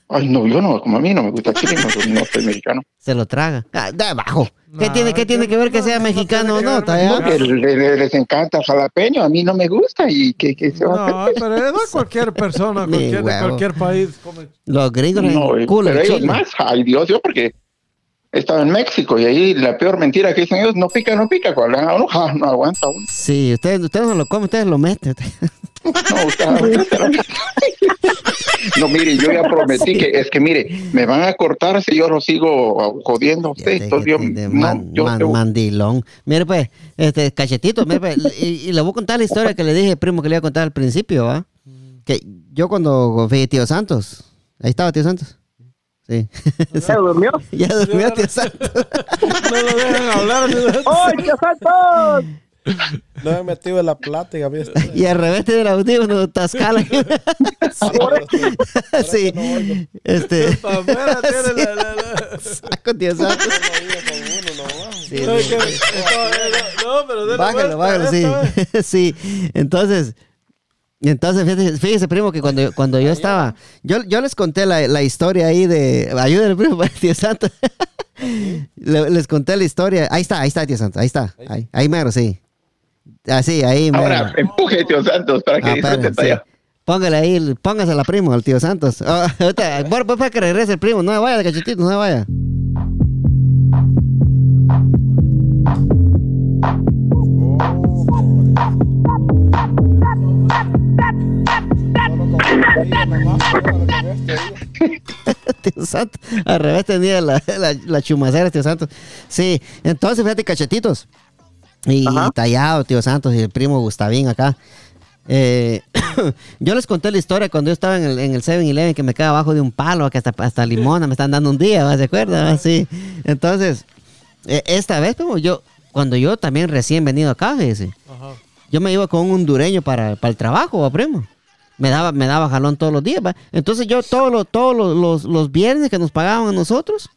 Ay, no, yo no, como a mí no me gusta el chile, no, no soy mexicano. *laughs* Se lo traga. Ah, de abajo. ¿Qué Nah, tiene, qué tiene que ver que sea no, no mexicano o no? Porque le- le- les encanta el jalapeño, a mí no me gusta y que, que se va a No, hacer. pero no cualquier persona, *laughs* cualquier, de cualquier país come. Los gringos No, eh, culo pero el ellos más, ay Dios, yo porque he estado en México y ahí la peor mentira que dicen ellos, no pica, no pica, cuando ja, no aguanta uno. Sí, ustedes, ustedes no lo comen, ustedes lo meten. *laughs* No, No, mire, yo ya prometí que es que mire, me van a cortar si yo lo sigo jodiendo a usted. Entonces yo, tiene no, man- yo- man- yo- mandilón. Mire, pues, este, cachetito, mire, pues, *laughs* y, y le voy a contar la historia que le dije, primo, que le iba a contar al principio, ¿va? Que yo cuando fui tío Santos, ahí estaba tío Santos. Sí. ¿Se *laughs* durmió? ya durmió tío Santos. *laughs* No lo dejan hablar. ¡Ay, tío Santos! No me he metido en la plática, y al revés tiene el audífono, tascala. *laughs* sí. Este. *laughs* Tiene Sí. la- la- la- Saco tío Santos. Sí, sí. No, pero de Bájalo, bájalo, sí. *laughs* sí. Entonces, entonces fíjese, fíjese, primo, que cuando, cuando yo estaba, yo, yo les conté la, la historia ahí de, ayúdenme, primo, tío Santo. Le- les conté la historia. Ahí está, ahí está, tío Santo, ahí está. Ahí, ahí mero, sí. Así, ahí mero. ahora empuje, tío Santos, para que Ah, disfrute sí. allá. Póngale ahí, póngasela primo, al tío Santos. Ah, *laughs* ahorita, voy para que regrese el primo, no me vaya, cachetito, no me vaya. *laughs* tío Santo. Al revés tenía la, la, la chumacera, tío Santos. Sí, entonces fíjate, cachetitos. Y, y tallado, tío Santos, y el primo Gustavín acá. Eh, *coughs* yo les conté la historia cuando yo estaba en el, en el 7-Eleven que me quedaba abajo de un palo, que hasta, hasta limona me están dando un día, ¿va? ¿se acuerdan? Sí. Entonces, eh, esta vez, primo, yo, cuando yo también recién venido acá, fíjese, Ajá. yo me iba con un hondureño para, para el trabajo, ¿va, primo. Me daba, me daba jalón todos los días, ¿va? Entonces yo todos los, todos los, los, los viernes que nos pagaban a nosotros,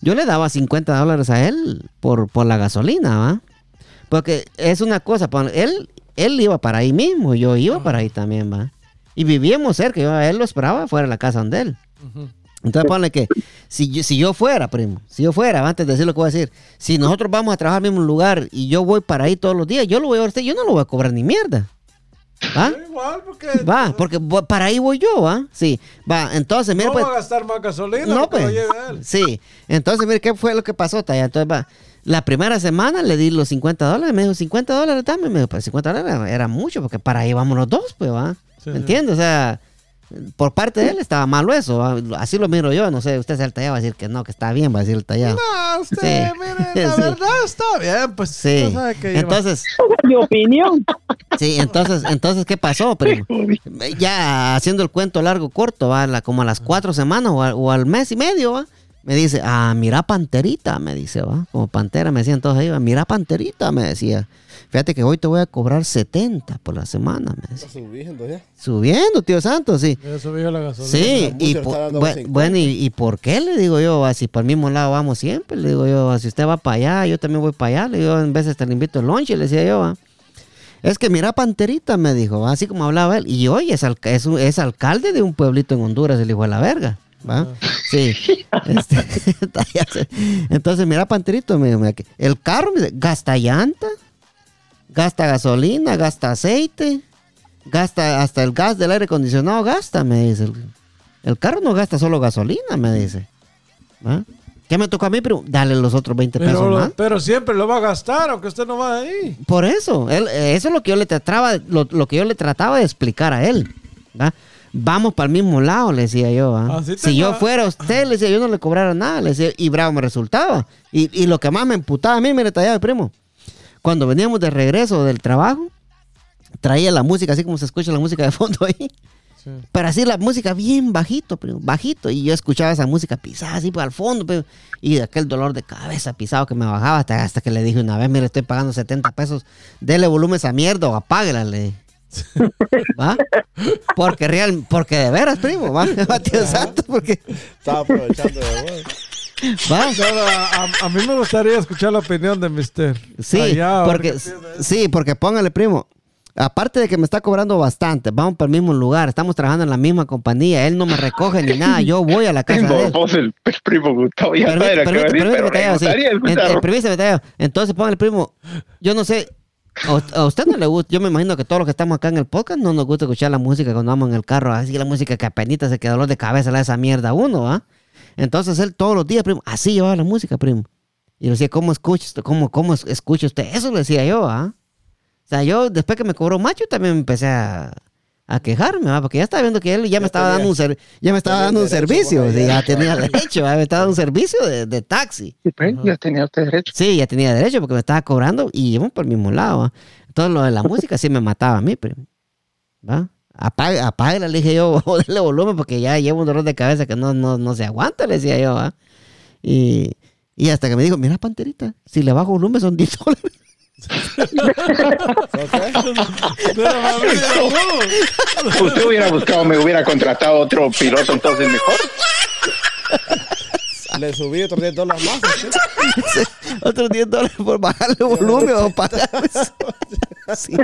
yo le daba 50 dólares a él por, por la gasolina, ¿va? Porque es una cosa, él, él iba para ahí mismo, yo iba para ahí también, ¿va? Y vivíamos cerca, yo a él lo esperaba fuera de la casa donde él. Entonces ponle que si yo, si yo fuera, primo, si yo fuera, antes de decir lo que voy a decir, si nosotros vamos a trabajar al mismo lugar y yo voy para ahí todos los días, yo lo voy a usted, yo no lo voy a cobrar ni mierda. ¿Va? Igual, porque Va, porque para ahí voy yo, ¿va? Sí, va, entonces, mira, no pues... va a gastar más gasolina. No, lo pues. lleve él. Sí. Entonces, mire, ¿qué fue lo que pasó, Taya? Entonces, va. La primera semana le di los 50 dólares. Me dijo, 50 dólares, dame. Me dijo, pues 50 dólares era, mucho, porque para ahí vamos los dos, pues, ¿va? Sí, ¿Me entiendes? O sea, por parte de él estaba malo eso. ¿va? Así lo miro yo. No sé, usted es el tallado, va a decir que no, que está bien, va a decir el tallado. No, usted, Sí. mire, la *laughs* Sí. verdad está bien, pues. Sí. sabe que Entonces, *laughs* Mi opinión. Sí, entonces, entonces, ¿qué pasó, primo? *laughs* Ya haciendo el cuento largo, corto, va, La- como a las cuatro semanas o, a- o al mes y medio, va. Me dice, ah, mira Panterita, me dice, va. Como Pantera, me decían todos ahí, va. Mira Panterita, me decía. Fíjate que hoy te voy a cobrar 70 por la semana, me decía. Está subiendo ya. Subiendo, tío Santos, sí. Ya subió la gasolina. Sí, la y Booster po- está dando bue- 50. bueno, ¿y, y por qué le digo yo? va, Si por el mismo lado vamos siempre, le digo yo, va, si usted va para allá, yo también voy para allá, le digo, en veces te le invito el lunch, le decía yo, va. Es que mira Panterita, me dijo, va, así como hablaba él. Y hoy es, alca- es, un- es alcalde de un pueblito en Honduras, el hijo de la verga. ¿Va? Sí. *laughs* Este. *laughs* Entonces, mira Panterito, mira el carro me dice, gasta llanta, gasta gasolina, gasta aceite, gasta hasta el gas del aire acondicionado, gasta, me dice. El, el carro no gasta solo gasolina, me dice. ¿Va? ¿Qué me tocó a mí? Pero dale los otros 20 pesos Pero, más. pero siempre lo va a gastar, aunque usted no va ahí. Por eso, él, eh, eso es lo que yo le trataba, lo, lo que yo le trataba de explicar a él. ¿va? Vamos para el mismo lado, le decía yo. te Si yo va- fuera usted, le decía, yo no le cobrara nada, le decía, y bravo me resultaba. Y, y lo que más me emputaba a mí, mire, tallaba, primo. Cuando veníamos de regreso del trabajo, traía la música, así como se escucha la música de fondo ahí. Sí. Pero así la música bien bajito, primo, bajito. Y yo escuchaba esa música pisada así por al fondo, primo, y aquel dolor de cabeza pisado que me bajaba hasta, hasta que le dije una vez, mire, estoy pagando 70 pesos, dele volumen a esa mierda o apáguela, le dije. ¿Va? Porque real, porque de veras, primo, va, *laughs* porque Estaba aprovechando de vos. va. A, a- a mí me gustaría escuchar la opinión de Mister. Sí, Allá, porque sí, porque póngale, primo. Aparte de que me está cobrando bastante, vamos para el mismo lugar, estamos trabajando en la misma compañía, él no me recoge ni nada, yo voy a la casa de Tengo él. voz el, el *laughs* primo Gustavo, ya Permite- permite- pero me sí. En- eh, permíteme, Tallado. Entonces, póngale, primo. Yo no sé. A, usted no le gusta. Yo me imagino que todos los que estamos acá en el podcast no nos gusta escuchar la música cuando vamos en el carro. Así la música que apenas se queda dolor de cabeza le da esa mierda uno, ¿ah? Entonces él todos los días, primo, así llevaba la música, primo. Y le decía, ¿cómo escucha usted? ¿Cómo, cómo es- escucha usted? Eso le decía yo, ¿ah? O sea, yo después que me cobró macho también empecé a, a quejarme, ¿va? porque ya estaba viendo que él ya me estaba tenía- dando un ser- ya me estaba dando un derecho, servicio, ya. ya tenía derecho, ¿va? me estaba dando un servicio de, de taxi. Sí, pues, ya tenía usted derecho. Sí, ya tenía derecho porque me estaba cobrando y íbamos por el mismo lado. ¿va? Entonces lo de la música sí me mataba a mí, primo. ¿Va? Apague, apáguela, le dije yo, *laughs* dale volumen porque ya llevo un dolor de cabeza que no, no, no se aguanta, le decía yo. ¿va? Y, y hasta que me dijo, mira, Panterita, si le bajo volumen son 10 dólares. Usted hubiera buscado, me hubiera contratado otro piloto, entonces mejor. Le subí otros 10 dólares más. ¿sí? Otros 10 dólares por bajarle volumen o pagar. Sí.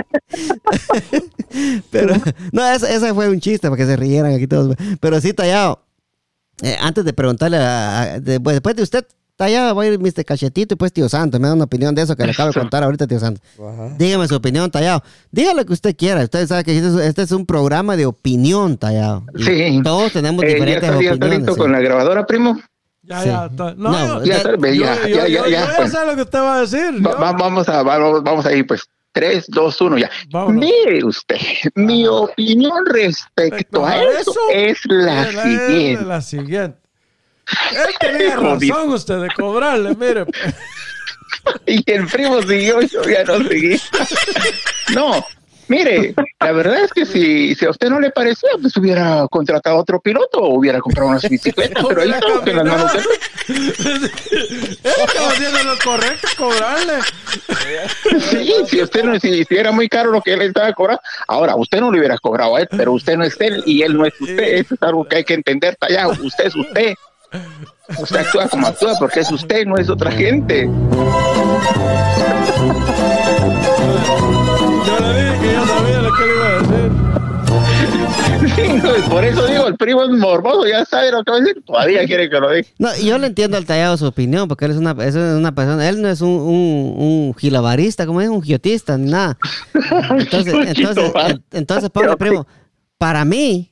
Pero, no, ese, ese fue un chiste para que se rieran aquí todos. Pero sí, Tallado, eh, antes de preguntarle, a- a- de- pues, después de usted, Tallado, va a ir Mr. Cachetito y pues Tío Santo. Me da una opinión de eso que le acabo de contar ahorita, Tío Santo. Ajá. Dígame su opinión, Tallado. Diga lo que usted quiera. Usted sabe que este es, este es un programa de opinión, Tallado. Sí. Todos tenemos Eh, ¿Ya diferentes ya está opiniones. sí. con la grabadora, primo? Ya, Sí. ya. No, No, Ya, ya, yo- ya, yo- ya, yo ya, ya pues. sé lo que usted va a decir. Va- va- vamos, a, va- vamos a ir, pues. 3, 2, 1, ya. Vámonos. Mire usted, mi opinión respecto a eso es la es siguiente. La siguiente. Él tenía razón usted de cobrarle, mire. Y el primo siguió, yo ya no seguí. No, mire, la verdad es que si, si a usted no le parecía, pues hubiera contratado otro piloto o hubiera comprado unas bicicletas, pero ahí está, que las manos Él estaba haciendo lo correcto, cobrarle. Sí, si usted no, si, si era muy caro lo que él estaba cobrando, ahora usted no le hubiera cobrado a él, pero usted no es él y él no es usted, eso es algo que hay que entender, ya, usted es usted. Usted actúa como actúa porque es usted, no es otra gente. Yo le dije que yo sabía lo que le iba a decir. Sí, no, por eso digo, el primo es morboso, ya sabe lo que va a decir, todavía quiere que lo diga. No, yo le entiendo al tallado su opinión, porque él es una, es una persona, él no es un, un, un gilabarista, como es un giotista, ni nada. *laughs* Entonces, entonces, entonces, pobre primo, para mí,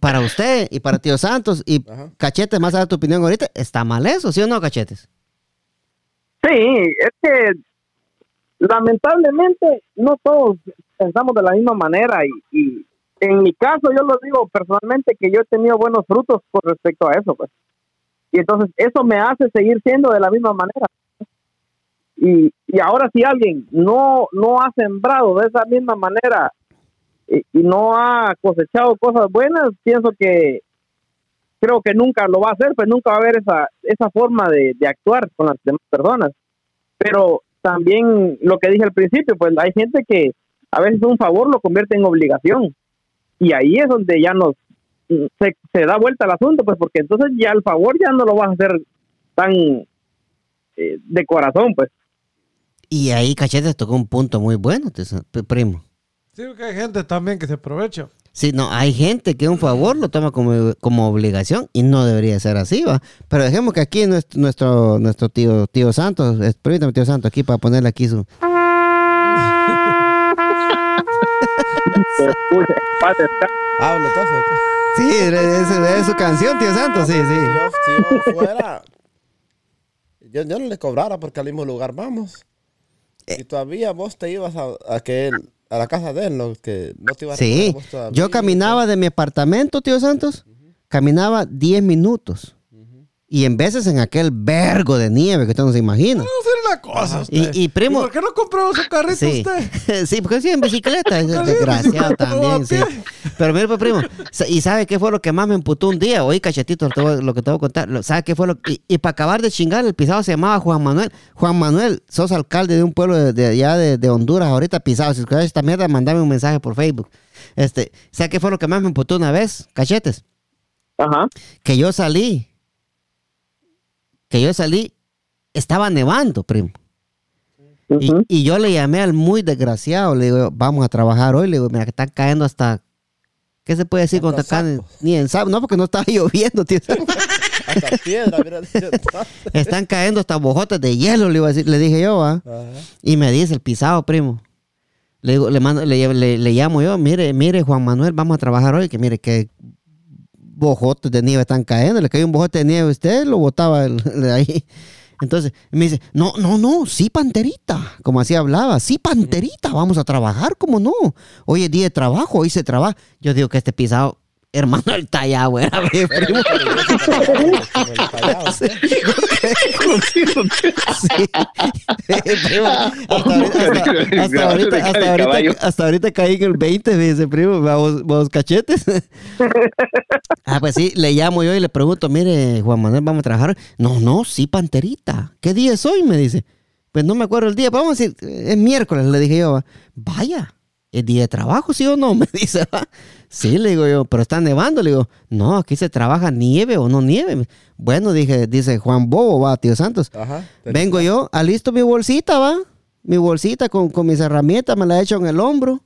para usted y para Tío Santos y Ajá. Cachetes, más a dar tu opinión ahorita, está mal eso, ¿sí o no, Cachetes? Sí, es que lamentablemente no todos pensamos de la misma manera y, y en mi caso yo lo digo personalmente que yo he tenido buenos frutos con respecto a eso, pues. Y entonces eso me hace seguir siendo de la misma manera. Y, y ahora si alguien no, no ha sembrado de esa misma manera y, y no ha cosechado cosas buenas, pienso que creo que nunca lo va a hacer, pues nunca va a haber esa, esa forma de, de actuar con las demás personas. Pero también lo que dije al principio, pues hay gente que a veces un favor lo convierte en obligación. Y ahí es donde ya nos se, se da vuelta el asunto, pues porque entonces ya el favor ya no lo vas a hacer tan eh, de corazón, pues. Y ahí Cachetes tocó un punto muy bueno, primo. Sí, porque hay gente también que se aprovecha. Sí, no, hay gente que un favor lo toma como, como obligación y no debería ser así, ¿va? Pero dejemos que aquí nuestro, nuestro, nuestro tío, tío Santos, permítame, tío Santos, aquí para ponerle aquí su... Hablo entonces. Sí, es, es su canción, tío Santos, sí, Si sí. yo, si yo fuera, yo, yo no le cobrara porque al mismo lugar vamos. Eh. Y todavía vos te ibas a, a que él- a la casa de él, ¿no? Que no te ibas a Sí, yo caminaba de mi apartamento, tío Santos, caminaba 10 minutos. Y en veces en aquel vergo de nieve que usted no se imagina. Vamos a hacer una cosa. Y, usted. y primo... ¿Por qué no compró su carrito Sí, usted? *laughs* sí, porque sí, en bicicleta, *laughs* es desgraciado bicicleta, también, sí. Pero mire, pues, primo, ¿y sabe qué fue lo que más me emputó un día? Oí, cachetito, lo, que te voy a contar. ¿Sabe qué fue lo Y, y para acabar de chingar, el pisado se llamaba Juan Manuel. Juan Manuel, sos alcalde de un pueblo de, de allá de, de Honduras, ahorita pisado. Si escuchas esta mierda, mandame un mensaje por Facebook. Este, ¿sabe qué fue lo que más me emputó una vez, cachetes? Ajá. Que yo salí. Que yo salí, estaba nevando, primo. Y, yo le llamé al muy desgraciado, le digo, vamos a trabajar hoy, le digo, mira, que están cayendo hasta, ¿qué se puede decir cuando están. Ni en sapos, no, porque no estaba *laughs* lloviendo, tío. *laughs* Hasta piedra, mira. *laughs* están cayendo hasta bojotes de hielo, le, iba a decir, le dije yo, ¿ah? Y me dice el pisado, primo. Le digo, le, mando, le, le- le llamo yo, mire, mire, Juan Manuel, vamos a trabajar hoy, que mire que bojotes de nieve están cayendo, le cayó un bojote de nieve a usted, lo botaba *laughs* de ahí. Entonces me dice, no, no, no, sí, panterita. Como así hablaba, sí, panterita, vamos a trabajar, ¿cómo no? Hoy es día de trabajo, hoy se trabaja. Yo digo que este pisado, hermano, el tallado, güey, a ver, primo. Hasta ahorita, caí en el 20, me dice, primo, vamos, vamos cachetes. ah, pues sí, le llamo yo y le pregunto, mire, Juan Manuel, ¿vamos a trabajar? No, no, sí, panterita. ¿Qué día es hoy? Me dice. Pues no me acuerdo el día, vamos a decir, es miércoles, le dije yo, vaya, ¿es día de trabajo, sí o no? Me dice, ¿va? Sí, le digo yo, pero está nevando, le digo, no, aquí se trabaja nieve o no nieve. Bueno, dije, dice Juan Bobo, va, tío Santos. Ajá. Vengo yo, alisto mi bolsita, va. Mi bolsita con, con mis herramientas, me la echo en el hombro.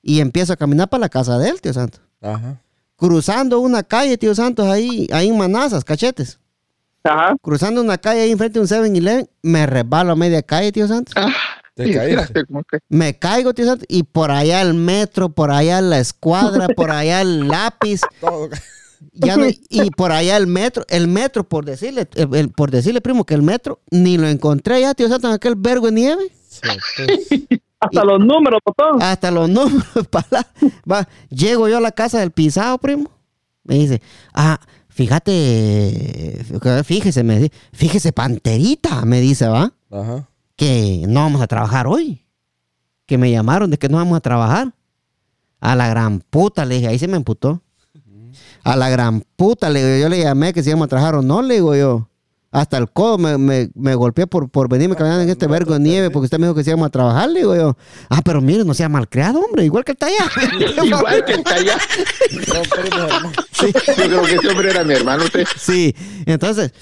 Y empiezo a caminar para la casa de él, tío Santos. Ajá. Cruzando una calle, tío Santos, ahí, ahí en Manazas, cachetes. Ajá. Cruzando una calle ahí enfrente de un 7-Eleven, me resbalo a media calle, tío Santos. Ah, Te caíste. Me caigo, tío Santos, y por allá el metro, por allá la escuadra, *laughs* por allá el lápiz, Todo. ya no- y por allá el metro, el metro, por decirle, el- el- por decirle, primo, que el metro ni lo encontré ya, tío Santos, en aquel vergo de nieve. Sí. *laughs* Hasta los números, *laughs* botón. Hasta los números para va. Llego yo a la casa del pisado, primo. Me dice, ah, fíjate, fíjese, me dice, fíjese, panterita, me dice, va, Ajá. Que no vamos a trabajar hoy. Que me llamaron de que no vamos a trabajar. A la gran puta, le dije, ahí se me emputó. A la gran puta, le digo, yo le llamé que si íbamos a trabajar o no, le digo yo. Hasta el codo me, me, me golpeé por, por venirme caminando en este vergo de nieve porque usted me dijo que si íbamos a trabajar, le digo yo. Ah, pero mire, no sea malcriado, hombre, igual que el allá. *laughs* *laughs* Igual que está allá. Primos hermanos. Yo creo que ese hombre era mi hermano. Usted. Sí, entonces,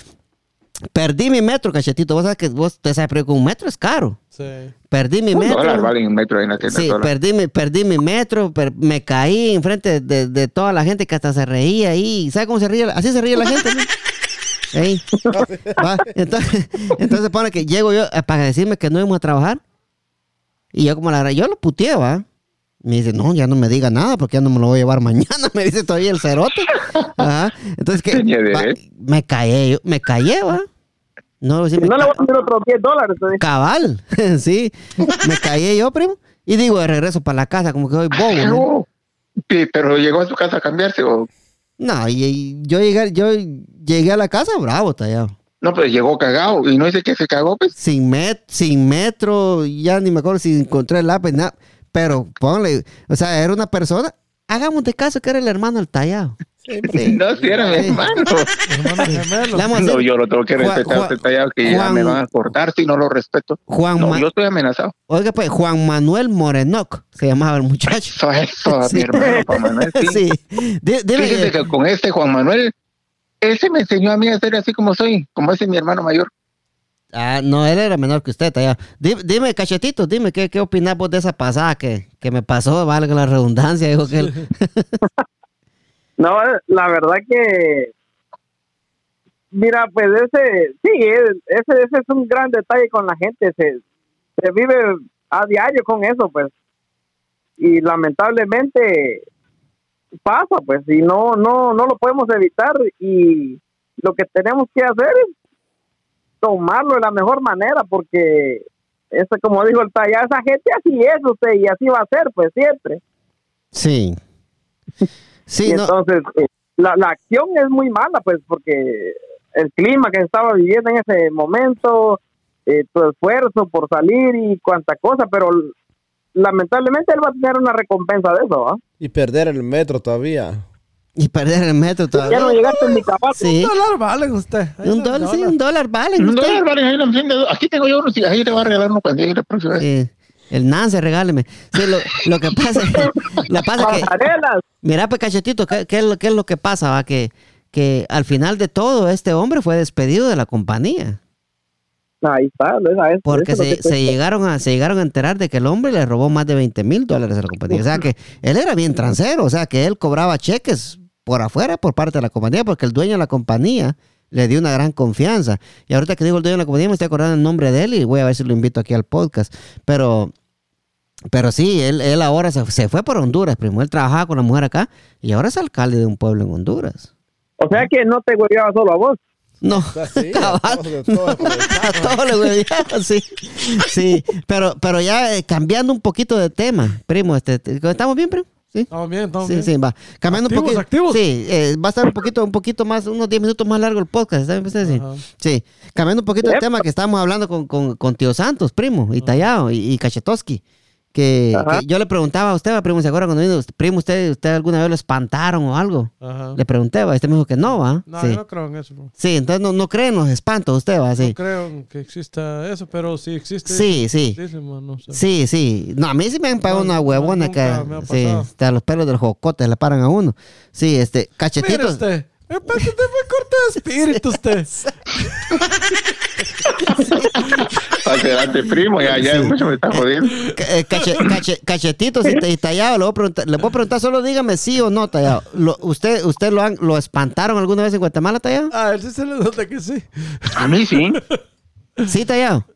perdí mi metro, cachetito. Vos sabes que vos te sabes, pero que un metro es caro. Sí. Perdí mi Un metro. dólar vale un metro en la tienda. Sí, dólar. perdí mi, perdí mi metro, per- me caí enfrente de, de toda la gente que hasta se reía ahí. ¿Sabe cómo se ríe? Así se ríe la gente. ¿no? *laughs* Ey. Va, Entonces, entonces pone que llego yo eh, para decirme que no íbamos a trabajar. Y yo como la yo lo puteé, va. Me dice, no, ya no me diga nada porque ya no me lo voy a llevar mañana. *laughs* Me dice todavía el cerote. Ajá. Entonces que va, me callé, yo, me callé, va. No, sí, Si me no le voy a poner otros 10 dólares. Cabal, *laughs* sí. Me callé yo, primo. Y digo, de regreso para la casa, como que soy bobo. Sí, pero llegó a su casa a cambiarse o No, y, y yo llegué, yo llegué a la casa bravo, tallado. no, pues llegó cagado y no dice que se cagó, pues. Sin, met, sin metro, ya ni me acuerdo si encontré el lápiz, nada. Pero ponle, o sea, era una persona. Hagamos de caso que era el hermano del tallado. No, si era mi hermano. Hermanos *laughs* gemelos. Le vamos a No, decir, yo lo tengo que respetar a Juan- usted tallado, que ya Juan- me van a cortar si no lo respeto. Juan, No, Ma- yo estoy amenazado. oiga pues, Juan Manuel Morenoc, se llamaba el muchacho. Eso es eso, Sí. mi hermano Juan Manuel. Sí. Sí. Fíjese que con este Juan Manuel, ese me enseñó a mí a ser así como soy, como ese mi hermano mayor. Ah, no, él era menor que usted, tallado. Dime, dime, cachetito, dime, ¿qué, qué opinas vos de esa pasada que, que me pasó? Valga la redundancia, dijo que él. *laughs* No, la verdad que. Mira, pues ese. Sí, es- ese, ese es un gran detalle con la gente. Se, se vive a diario con eso, pues. Y lamentablemente pasa, pues. Y no, no, no lo podemos evitar. Y lo que tenemos que hacer es tomarlo de la mejor manera, porque. Eso, como dijo el talla, esa gente así es usted y así va a ser, pues siempre. Sí. Sí, y no. entonces eh, la, la acción es muy mala pues porque el clima que estaba viviendo en ese momento eh, tu esfuerzo por salir y cuanta cosa pero lamentablemente él va a tener una recompensa de eso ¿ah? Y perder el metro todavía. Y perder el metro ya no todavía. llegaste ni capaz Sí. Un dólar vale usted. Ahí Un el dólar, sí, un dólar vale. Un usted. dólar, vale, ahí. Aquí tengo yo uno, sí, ahí le voy a regalar uno cuando llegue la próxima vez. Sí. El Nance, regáleme. Sí, lo, lo que pasa es la pasa que, mira, pues cachetito, ¿qué, qué es lo, qué es lo que pasa? Va? Que, que al final de todo, este hombre fue despedido de la compañía. ahí está Porque eso se, que se llegaron a, se llegaron a enterar de que el hombre le robó más de 20 mil dólares a la compañía. O sea que él era bien transero, o sea que él cobraba cheques por afuera por parte de la compañía, porque el dueño de la compañía le dio una gran confianza. Y ahorita que digo el dueño de la compañía, me estoy acordando el nombre de él y voy a ver si lo invito aquí al podcast. Pero, pero sí, él, él ahora se, se fue por Honduras, primo. Él trabajaba con la mujer acá y ahora es alcalde de un pueblo en Honduras. o sea que no te hueveaba solo a vos No, sea, sí, cabal. a todos- a todos le hueveaba, sí. Sí, pero, pero ya eh, cambiando un poquito de tema, primo, este, te- ¿estamos bien, primo? Sí. Estamos bien, estamos Sí, bien. sí, va. Cambiando Activos, un poquito. activos. Sí, eh, va a estar un poquito, un poquito más, unos 10 minutos más largo el podcast, ¿está bien usted? Sí. Cambiando un poquito el tema que estábamos hablando con, con, con Tío Santos, primo, y Tallado, y, y Cachetowski. Que, yo le preguntaba a usted, va, primo, ¿se acuerda cuando vino? Primo, ¿usted, usted alguna vez lo espantaron o algo? Ajá. Le pregunté, va, este me dijo que no, va. No, sí. yo no creo en eso. bro. Sí, entonces no, no cree en los espantos usted, va, sí. No creo que exista eso, pero si existe. Sí, sí. muchísimo, no sé. Sí, sí. No, a mí sí me han pagado No, una huevona que sí, pasado. hasta los pelos del jocote le paran a uno. Sí, este, Mire cachetitos. usted. Me *laughs* corto de espíritu usted. *laughs* *laughs* Adelante, primo, ya, ya mucho *laughs* me está jodiendo. Eh, cache- cache- cachetitos y, y tallado, le voy, a preguntar, le voy a preguntar, solo dígame sí o no, tallado. Lo- ¿Usted, usted lo, han, lo espantaron alguna vez en Guatemala, tallado? Ah, él sí se le nota que sí. A mí sí. *laughs* Sí, tallado.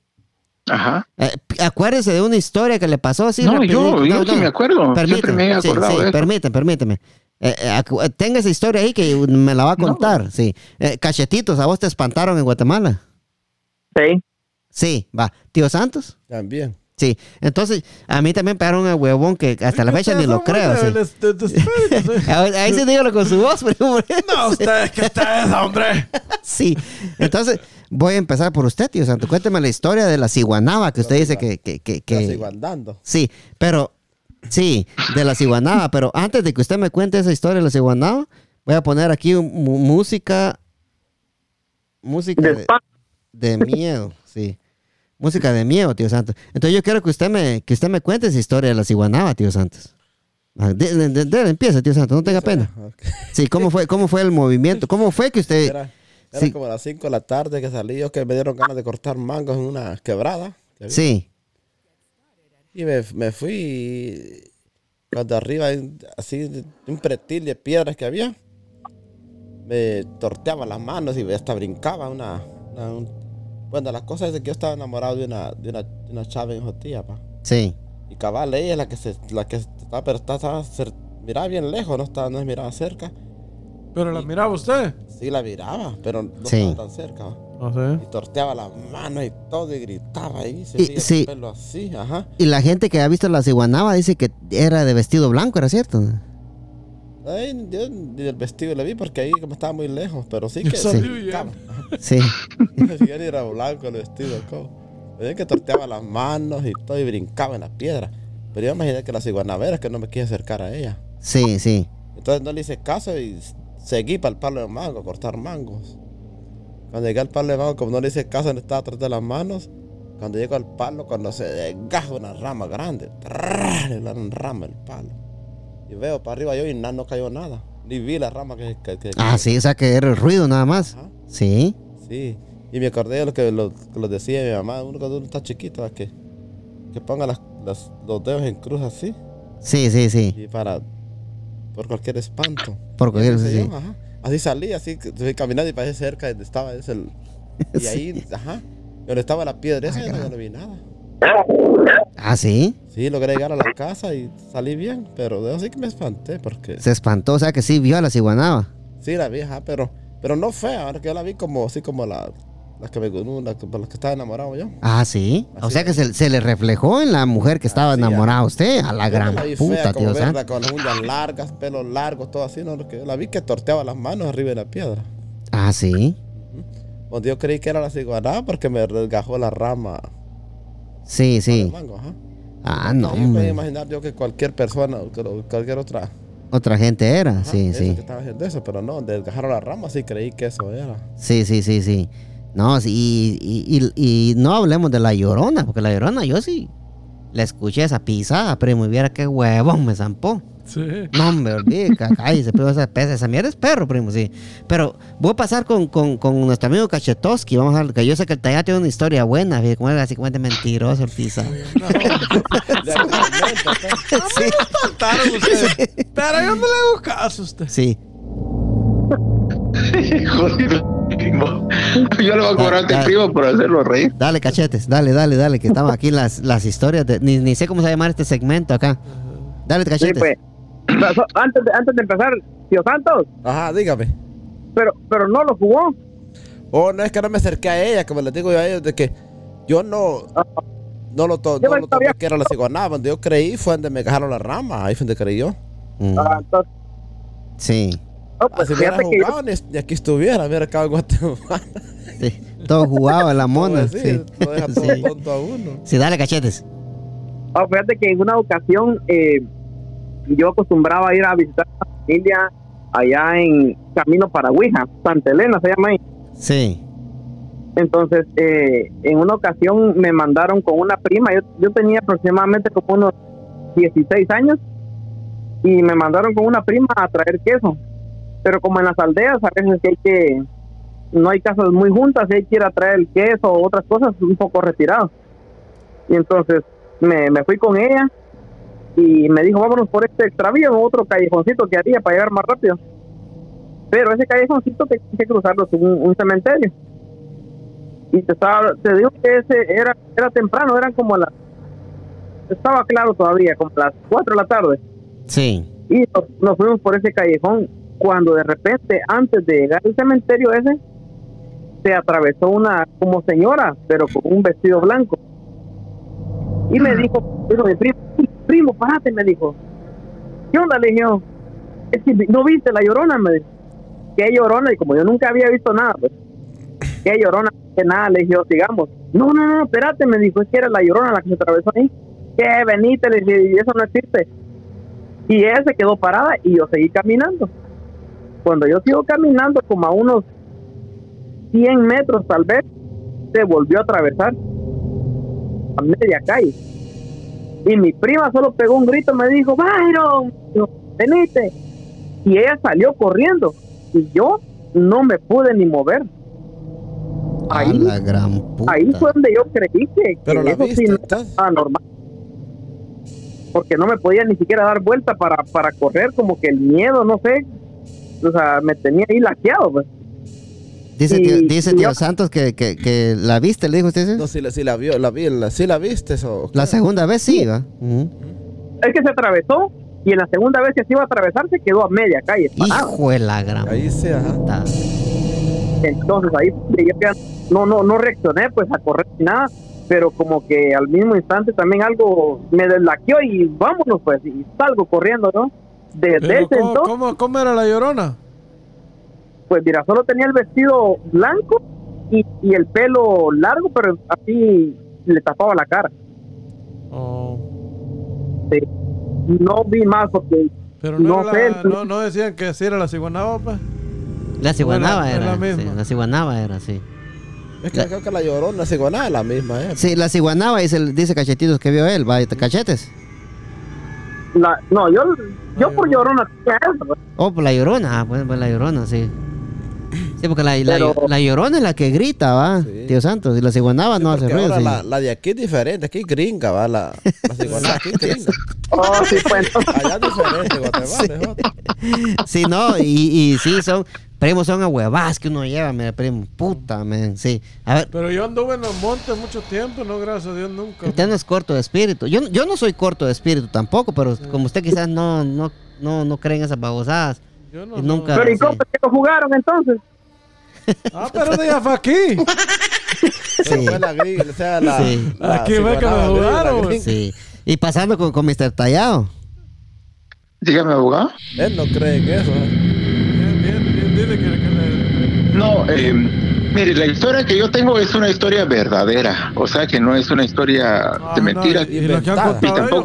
Ajá. Eh, acuérdese de una historia que le pasó así. No, rapidito. yo- yo sí me acuerdo. Siempre me he sí, acordado sí, de eso. Permíteme, permíteme. Eh, eh, tenga esa historia ahí que me la va a contar. Sí. Eh, cachetitos, ¿a vos te espantaron en Guatemala? Sí. Sí, va. ¿Tío Santos? También. Sí. Entonces, a mí también pegaron a huevón que hasta la fecha ni lo creo. sí. de- de. *laughs* Ahí sí dígalo con su voz, *laughs* primo. No, usted, que usted es, hombre. *laughs* Sí. Entonces, voy a empezar por usted, tío Santos. Cuénteme la historia de la ciguanaba que usted dice que... que, que, que-. Sí, pero... Sí, de la ciguanaba. Pero antes de que usted me cuente esa historia de la ciguanaba, voy a poner aquí un- mu- música... Música de miedo, sí. Música de miedo, tío Santos. Entonces yo quiero que usted me, que usted me cuente esa historia de la ciguanaba, tío Santos. Ah, de- de- empieza, tío Santos, no tenga pena. *laughs* Sí, ¿cómo fue, cómo fue el movimiento? ¿Cómo fue que usted... Era, era Sí. como a las 5 de la tarde que salí yo que me dieron ganas de cortar mangos en una quebrada. que. Sí, Y me, me fui cuando arriba, así, un pretil de piedras que había, me torteaba las manos y hasta brincaba una... una- un- bueno, la cosa es que yo estaba enamorado de una, de una, de una chava en Jotía, pa. sí. Y cabal, ella es la que se, la que estaba, pero estaba, estaba cer- miraba bien lejos, no estaba, no se miraba cerca. Pero la miraba usted. Sí la miraba, pero no Sí. estaba tan cerca. ¿va? No sé. Y torteaba las manos y todo y gritaba ahí, se Y- el sí. pelo así, ajá. Y la gente que ha visto la ciguanaba dice que era de vestido blanco, ¿era cierto? Ay, yo ni el vestido le vi porque ahí como estaba muy lejos, pero sí que *laughs* Yo. Sí. Ya ni era blanco el vestido, como. Veía que torteaba las manos y todo y brincaba en la piedra. Pero yo imaginé que la ciguanavera que no me quise acercar a ella. Sí, sí. Entonces no le hice caso y seguí para el palo de mango, a cortar mangos. Cuando llegué al palo de mango, como no le hice caso, no estaba atrás de las manos. Cuando llego al palo, cuando se desgaja una rama grande, ¡trrr! le dan rama el palo. Y veo para arriba yo y nada, no cayó nada. Ni vi la rama que... que- que- Ah, sí, o sea que era el ruido nada más. Ajá. Sí. Sí. Y me acordé de lo que lo, que lo decía mi mamá, uno cuando uno está chiquito, que, que ponga las- las- los dedos en cruz así. Sí, sí, sí. Y para... Por cualquier espanto. Por cualquier- sí, yo, sí. ajá. Así salí, así caminando y pasé cerca de donde estaba ese el- Y *laughs* ahí, ajá. Donde estaba la piedra esa, yo no, no vi nada. Ah, sí. Sí, logré llegar a la casa y salí bien, pero de así que me espanté porque... Se espantó, o sea que sí vio a la ciguanaba. Sí, la vi, ajá, pero, pero no fea, ahora que yo la vi como así como la, la que me la, que- por la que estaba enamorado yo. Ah, sí. O sea que se, se le reflejó en la mujer que estaba enamorada usted. A la gran la puta, fea, tío verla con las uñas largas, pelos largos, todo así, no, que la vi que torteaba las manos arriba de la piedra. Ah, sí. Cuando yo creí que era la ciguaná porque me desgajó la rama Sí, sí. mango, ajá. Ah, no, Ahí puedo imaginar yo que cualquier persona, cualquier otra Otra gente era. Ajá, Sí, sí. que estaba haciendo eso, pero no, desgajaron la rama, sí creí que eso era. Sí, sí, sí, sí. No, sí, y, y- y- no hablemos de la llorona, porque la llorona yo sí la escuché esa pisada, primo, y viera qué huevón me zampó. Sí. No, hombre, olvídate, cállese, pero esa, esa mierda es perro, primo, sí. Pero voy a pasar con, con, con nuestro amigo Cachetowski, vamos a ver, que yo sé que el Tallá tiene una historia buena, fíjate, como era así como mentiroso el pisado. *laughs* De actualmente, pues. Sí, Contaron ustedes. Pero yo no le hago caso a usted. sí. *laughs* Joder, primo. Yo le voy a cobrar a ah. primo por hacerlo reír. Dale, cachetes, dale, dale, dale, que estamos aquí las, las historias de, ni, ni sé cómo se va a llamar este segmento acá. Dale, Sí, cachetes. pues. *clears throat* Antes de, antes de empezar, tío Santos, Ajá, dígame. pero, pero no lo jugó. Oh, no es que no me acerqué a ella, como les digo yo a ellos, de que yo no. No lo, to- no lo tomé que era la ciguanaba. Donde yo creí fue donde me cajaron la rama. Ahí fue donde creí yo. Mm, Ah, entonces, Sí. no, Ah, pues si hubiera yo, jugado, ni, ni aquí estuviera. Hubiera acabado en Guatemala. sí. Todo jugaba la mona. Pues sí, Sí. Lo deja todo Sí. tonto a uno. Sí, dale cachetes. ah, fíjate que en una ocasión eh, yo acostumbraba a ir a visitar a mi familia allá en Camino para Huija, Santa Elena se llama ahí. Sí. Entonces, eh, en una ocasión me mandaron con una prima, yo, yo tenía aproximadamente como unos 16 años, y me mandaron con una prima a traer queso. Pero como en las aldeas, a veces hay que, no hay casas muy juntas, y hay que ir a traer el queso o otras cosas un poco retirados. Y entonces me, me fui con ella y me dijo, vámonos por este extravío o otro callejoncito que haría para llegar más rápido. Pero ese callejoncito tenía que cruzarlo es un, un cementerio y te estaba te digo que ese era era temprano eran como las estaba claro todavía como las 4 de la tarde Sí. y nos, nos fuimos por ese callejón cuando de repente antes de llegar al cementerio ese se atravesó una como señora pero con un vestido blanco y me dijo, dijo mi primo primo párate me dijo. ¿qué onda? le dije yo. Es que no viste la llorona me dijo. Que llorona y como yo nunca había visto nada pues. Que llorona que nada le dije yo sigamos no no no espérate me dijo es que era la llorona la que se atravesó ahí que venite le dije y eso no existe y ella se quedó parada y yo seguí caminando. Cuando yo sigo caminando como a unos 100 metros tal vez se volvió a atravesar a media calle. Y mi prima solo pegó un grito me dijo Byron venite y ella salió corriendo y yo no me pude ni mover. Ahí la gran puta. ahí fue donde yo creí que, Pero que la eso viste, sí no entonces. estaba normal. Porque no me podía ni siquiera dar vuelta para, para correr como que el miedo no sé. O sea me tenía ahí laqueado pues Dice, y- tío, dice tío yo- Santos que, que, que la viste, le dijo usted. No, si la, si la vio, la vi, la, si la viste eso. La segunda vez sí. Ujú. es que se atravesó y en la segunda vez que se iba a atravesar se quedó a media calle. Hijo de la gran Ahí sí, ajá. entonces ahí no no no reaccioné pues a correr ni nada pero como que al mismo instante también algo me deslaqueó y vámonos pues y salgo corriendo no desde Pero, ese ¿cómo, entonces cómo, cómo era la llorona? Pues mira solo tenía el vestido blanco y, y el pelo largo pero así le tapaba la cara Oh. Sí. no vi más porque Pero no, No la- sé. no, no decían que así era la ciguanaba, pues. La ciguanaba Era- era era. la sí, misma. la ciguanaba era, sí. Es que creo que la llorona es igual a la misma, ¿eh? Sí, la ciguanaba dice, dice cachetitos que vio él, va, cachetes. la, no yo yo por llorona eso, pues. Oh, pues la llorona, ah, pues, pues la llorona, sí. Sí, porque la, la, Pero- la llorona es la que grita, va, Sí. tío Santos. Y la ciguanaba no hace ruido. ahora sí. la, la de aquí es diferente, aquí es gringa, va, la, la ciguaná aquí es *laughs* gringa. oh sí pues Allá es diferente, Guatemala. *laughs* Sí, no, y, y sí, son, primos son ahuevas que uno lleva, mira, primo, puta, man, sí. A ver, Pero yo anduve en los montes mucho tiempo, no, gracias a Dios, nunca. usted no es corto de espíritu. Yo, yo no soy corto de espíritu tampoco, pero como usted quizás no, no, no, no cree en esas babosadas. Yo no, y no. nunca- pero y sí. cómo que lo jugaron entonces Ah, pero ya fue aquí. *laughs* Pero fue la gringa, o sea, la. Sí. la Aquí fue que me jugaron. Sí. Y pasando con, con Mr. Tallado. Dígame, abogado. Él no cree en eso, ¿eh? Bien, bien, bien, dile que, que le- No, eh, mire, la historia que yo tengo es una historia verdadera, o sea que no es una historia Ah, de no, mentiras. y,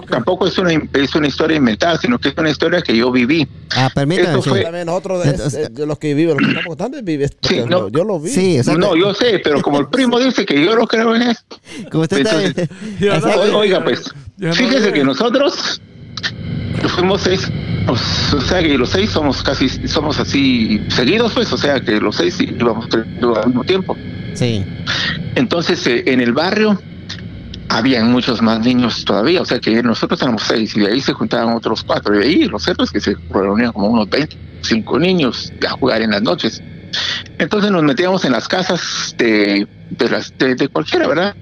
tampoco, es una es una historia inventada, sino que es una historia que yo viví. Ah, permítame. Eso fue- También nosotros, es- Entonces- es de los que viven, los que estamos contando, vive, porque Sí, no. yo lo vi. Sí. No, yo sé, pero como el primo dice que yo no creo en eso. Como usted está- Entonces, *laughs* oiga, pues, fíjese que nosotros fuimos seis, o sea que los seis somos casi, somos así seguidos, pues, o sea que los seis íbamos al mismo tiempo. Sí. Entonces, eh, en el barrio habían muchos más niños todavía, o sea que nosotros éramos seis y de ahí se juntaban otros cuatro. Y ahí lo cierto es que se reunían como unos 25 niños a jugar en las noches. Entonces nos metíamos en las casas de, de, las, de, de cualquiera, ¿verdad?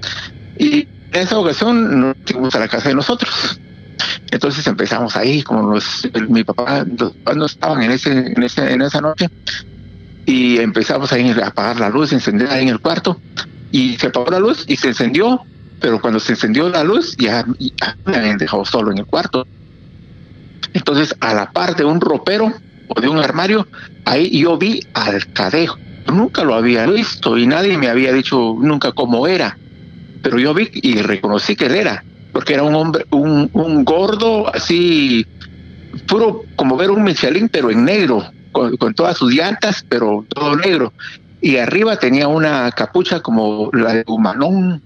Y en esa ocasión nos fuimos a la casa de nosotros. Entonces empezamos ahí, como los, mi papá, los papás no estaban en, esa noche. y empezamos ahí a apagar la luz, encender en el cuarto y se apagó la luz y se encendió, pero cuando se encendió la luz ya, ya me habían dejado solo en el cuarto. Entonces, a la par de un ropero o de un armario, ahí yo vi al cadejo. Nunca lo había visto y nadie me había dicho nunca cómo era, pero yo vi y reconocí que él era, porque era un hombre, un, un gordo así, puro como ver un Michelin, pero en negro, con, con todas sus llantas, pero todo negro. Y arriba tenía una capucha como la de humanón,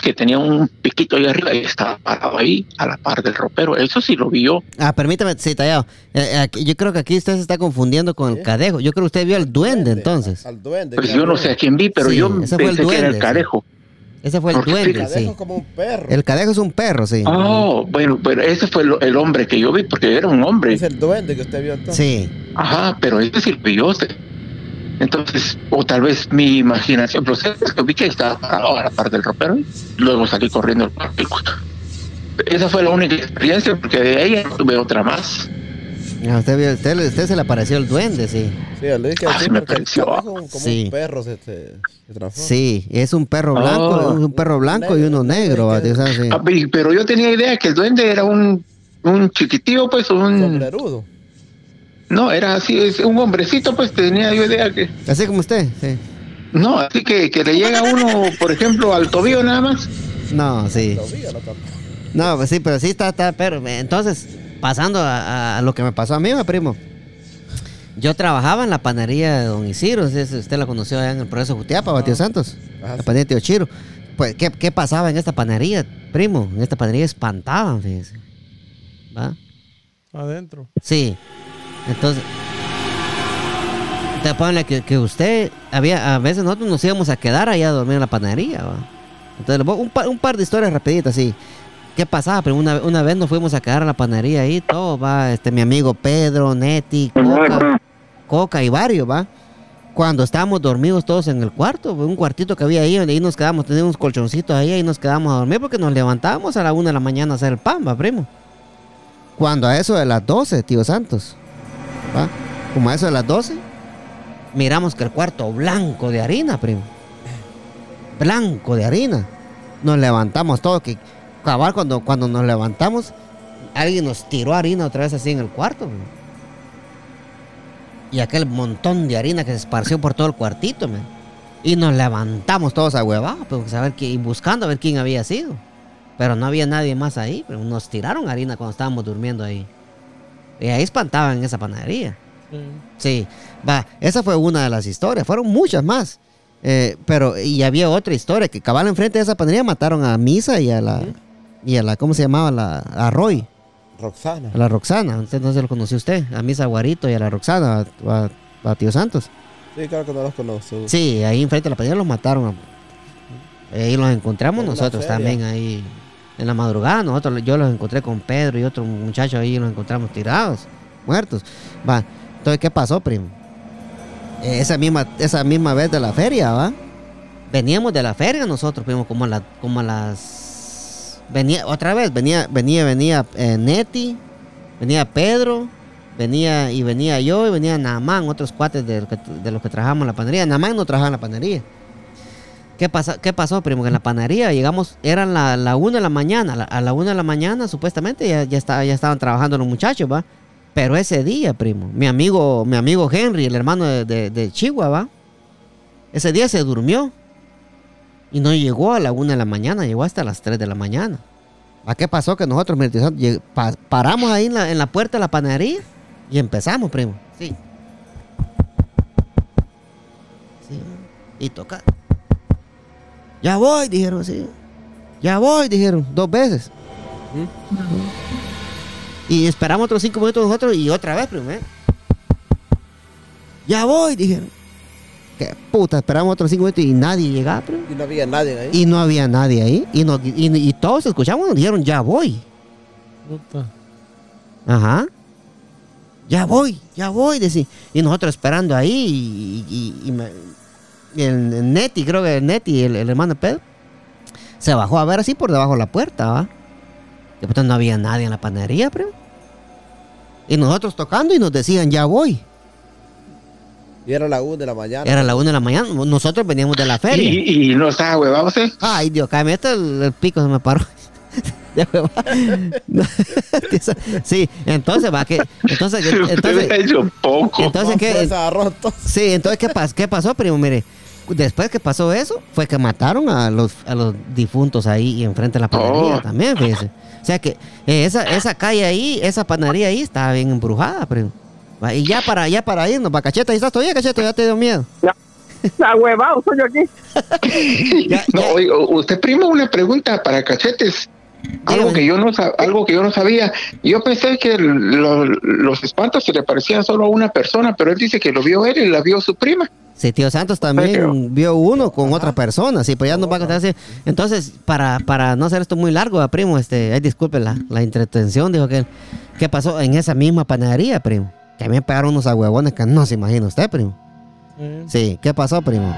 que tenía un piquito ahí arriba y estaba parado ahí a la par del ropero. Eso sí lo vi yo. Ah, permítame, sí, tallado. Eh, eh, aquí- yo creo que aquí usted se está confundiendo con el cadejo. Yo creo que usted vio al duende entonces. Al duende. Pues yo no sé a quién vi, pero Sí, yo pensé que era el sí. Ese fue el Porque duende, El sí. cadejo es como un perro. El cadejo es un perro, sí. Oh, bueno, pero ese fue el, el hombre que yo vi, porque era un hombre. Es el duende que usted vio entonces. Sí. Ajá, pero ese sí lo vi yo. sé. Entonces, o tal vez mi imaginación, pero sé que vi que estaba parado a la par del ropero y luego salí corriendo al parque. Esa fue la única experiencia, porque de ahí ya no tuve otra más. Ah, usted, vio, usted, usted se le apareció el duende, sí. Sí, le dije Ah, me pareció. como Sí. un perro se, se, se transforma. Sí, es un perro blanco, Oh. un perro blanco y uno negro, sí. Ah, Pero yo tenía idea que el duende era un, un chiquitío, pues, un... Sombrerudo. No, era así, es un hombrecito, pues tenía yo idea que... Así como usted, sí. No, así que, que le llega uno, por ejemplo, al tobillo nada más. No, sí. No. No, pues sí, pero sí está, está, pero entonces, pasando a, a lo que me pasó a mí, mi primo. Yo trabajaba en la panadería de Don Isidro, si usted la conoció allá en el Progreso Jutiapa, Batio Santos, Ajá, la sí. panadería de Tío Chiro. Pues, ¿qué, ¿qué pasaba en esta panadería, primo? En esta panadería espantaban, fíjese. ¿Va? Adentro. Sí. Entonces, te ponen que, que usted, había, a veces nosotros nos íbamos a quedar allá a dormir en la panadería, ¿va? Entonces, un, par, un par de historias rapiditas, así. ¿Qué pasaba? Pero una, una vez nos fuimos a quedar a la panadería ahí, todo, va, este, mi amigo Pedro, Neti, Coca, Coca y varios, va. Cuando estábamos dormidos todos en el cuarto, un cuartito que había ahí, donde ahí nos quedamos, teníamos colchoncitos ahí, ahí nos quedamos a dormir porque nos levantábamos a la una de la mañana a hacer el pan, va, primo. Cuando a eso de las 12, tío Santos, ¿va? Como a eso de las 12, miramos que el cuarto blanco de harina, primo. Blanco de harina. Nos levantamos todos, que cabal cuando, cuando nos levantamos, alguien nos tiró harina otra vez así en el cuarto. Y aquel montón de harina que se esparció por todo el cuartito, man. Y nos levantamos todos a huevados, pues, a ver qué- y buscando a ver quién había sido. Pero no había nadie más ahí, pero nos tiraron harina cuando estábamos durmiendo ahí. Y ahí espantaban en esa panadería. Sí. Sí, va, esa fue una de las historias, fueron muchas más. Eh, pero, y había otra historia, que cabal enfrente de esa panadería mataron a Misa y a la, y a la, ¿cómo se llamaba? La, a Roy, Roxana. a la Roxana, se lo conoció usted, a Misa Guarito y a la Roxana, a, a- a Tío Santos. Sí, claro que no los conozco. Sí, ahí enfrente de la panadería los mataron. Ahí los encontramos En nosotros también ahí en la madrugada. Nosotros, yo los encontré con Pedro y otro muchacho ahí los encontramos tirados, muertos. Va, entonces, ¿qué pasó, primo? Eh, Esa misma, esa misma vez de la feria, ¿va? Veníamos de la feria nosotros, primo, como a, la- como a las... Venía, otra vez, venía, venía, venía eh, Neti, venía Pedro, venía y venía yo y venía Namán, otros cuates de, los que- trabajamos en la panadería. Namán no trabajaba en la panadería. ¿Qué, pasa, ¿Qué pasó, primo? Que en la panadería llegamos, eran la, la una de la mañana. la- a la una de la mañana, supuestamente, ya, ya, ya estaban trabajando los muchachos, ¿va? Pero ese día, primo, mi amigo, mi amigo Henry, el hermano de, Chihuahua. Ese día se durmió. Y no llegó a la una de la mañana, llegó hasta las 3 de la mañana. ¿A qué pasó? Que nosotros paramos ahí en la, puerta de la panadería y empezamos, primo. Sí. Sí. Y toca. Ya voy, dijeron, sí. Ya voy, dijeron, dos veces. Y esperamos otros cinco minutos nosotros y otra vez, primo. ¿eh? Ya voy, dijeron. Qué puta, esperamos otros cinco minutos y nadie llegaba, primo. Y no había nadie ahí. Y no había nadie ahí. Y, nos- y, y todos escuchamos, nos dijeron, ya voy. Puta. Ajá. Ya voy, ya voy, decía. Y nosotros esperando ahí. Y, y- y me- y el, el Neti, creo que el Neti, el, el hermano de Pedro, se bajó a ver así por debajo de la puerta, ¿va? Y pues no había nadie en la panadería, primo. Y nosotros tocando y nos decían, ya voy. Y era la 1 de la mañana. Era la una de la mañana. Nosotros veníamos de la feria. Y, y no estaba huevado usted. Ay, Dios, cállame, esto el, el pico se me paró. *laughs* *laughs* Sí, entonces va que. Entonces, *laughs* entonces, hecho poco. entonces ¿qué? entonces. Sí, entonces, ¿qué, pas- ¿qué pasó, primo? Mire, después que pasó eso, fue que mataron a los, a los difuntos ahí enfrente de la panadería Oh. también, fíjese. O sea que eh, esa, esa calle ahí, esa panadería ahí estaba bien embrujada, primo. Y ya para, ya para irnos, va, cacheta, ¿y estás todavía, cacheta? Ya te dio miedo. Está huevado, soy yo aquí. *laughs* Ya- No, ya- oiga, usted primo una pregunta para cachetes. Algo Dígame. que yo no algo que yo no sabía. Yo pensé que lo- los espantos se le parecían solo a una persona, pero él dice que lo vio él y la vio su prima. Sí, tío Santos también vio uno con otra persona, sí, pero ya nos va a contar así. Entonces, para, para no hacer esto muy largo, ah, primo, este, ay, disculpe la, la entretención, dijo que ¿qué pasó en esa misma panadería, primo? Que a mí me pegaron unos ahuevones que no se imagina usted, primo. Eh, Sí, ¿qué pasó, primo?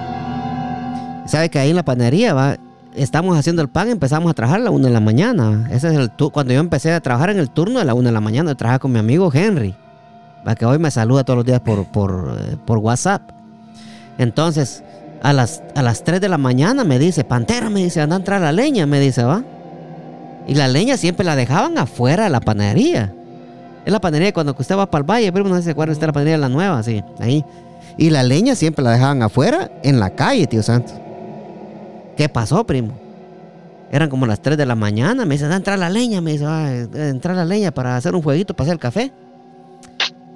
Sabe que ahí en la panadería, va, estamos haciendo el pan, empezamos a trabajar a la una de la mañana. Ese es el cuando yo empecé a trabajar en el turno de la una de la mañana, trabajaba con mi amigo Henry, va, que hoy me saluda todos los días por, por, eh, por WhatsApp. Entonces, a las, a las 3 de la mañana me dice, Pantera, me dice, anda a entrar la leña, me dice, va. Y la leña siempre la dejaban afuera de la panadería. Es la panadería cuando usted va para el valle, primo, no sé si se acuerda de la panadería la nueva, sí, ahí. Y la leña siempre la dejaban afuera, en la calle, tío Santos. ¿Qué pasó, primo? Eran como las 3 de la mañana, me dice, anda a entrar la leña, me dice, va, a entrar la leña para hacer un jueguito, para hacer el café.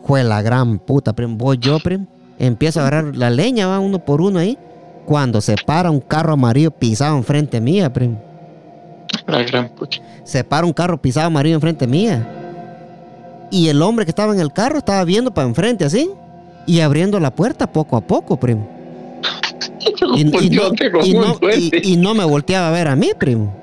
Fue la gran puta, primo. Voy yo, primo. Empiezo a agarrar la leña, va uno por uno ahí. Cuando se para un carro amarillo pisado enfrente mía, primo. La gran pucha. Se para un carro pisado amarillo enfrente mía. Y el hombre que estaba en el carro estaba viendo para enfrente así. Y abriendo la puerta poco a poco, primo. *laughs* Y, no, y no- suerte. y- y no me volteaba a ver a mí, primo.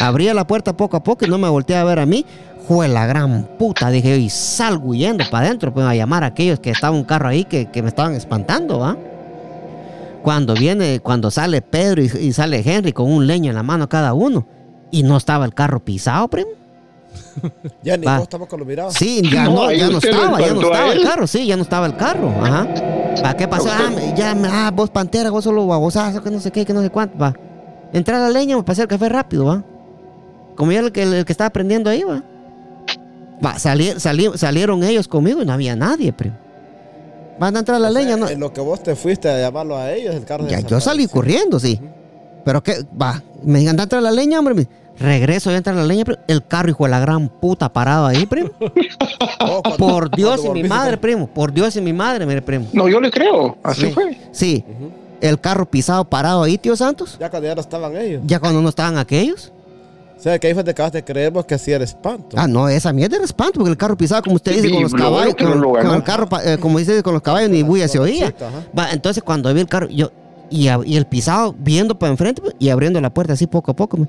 Abría la puerta poco a poco y no me volteaba a ver a mí. Fue la gran puta, dije y salgo huyendo para adentro, pues a llamar a aquellos que estaban un carro ahí que, que me estaban espantando, ¿va? Cuando viene, cuando sale Pedro y, y sale Henry con un leño en la mano cada uno, y no estaba el carro pisado, primo. *laughs* Ya ni Va. vos tampoco lo mirabas. Sí, ya No, ya no estaba, ya no estaba el carro, sí, ya no estaba el carro, ajá. ¿Va? ¿Qué pasó? Ah, me- ya, me- ah, vos pantera, vos solo babosazo, que no sé qué, que no sé cuánto, va. Entrar a la leña, para hacer el café rápido, va. Como yo el que, el que estaba aprendiendo ahí, va. Va, sali- sali- salieron ellos conmigo y no había nadie, primo. Van a entrar a la O sea, leña, ¿no? En lo que vos te fuiste a llamarlo a ellos, el carro Ya, yo salí corriendo, sí. Pero que, va, me digan, anda a entrar a la leña, hombre. me- Regreso, yo a entrar a la leña, primo. El carro, hijo de la gran puta, parado ahí, primo. *laughs* Oh, cuando- Por Dios y mi madre, primo. Por Dios y mi madre, mire, primo. No, yo le creo. Así Sí. fue. Sí. El carro pisado parado ahí, tío Santos. Ya cuando ya no estaban ellos. Ya cuando no estaban aquellos. O sea, que ahí fue de creer vos que hacía el espanto. Ah, no, esa mierda era espanto, porque el carro pisado, como usted dice, Sí, con los caballos, con, lo ganó. con el carro, eh, como dice, con los caballos, ni bulla se oía. Va, entonces cuando vi el carro, yo, y, el pisado viendo para enfrente pues, y abriendo la puerta así poco a poco, me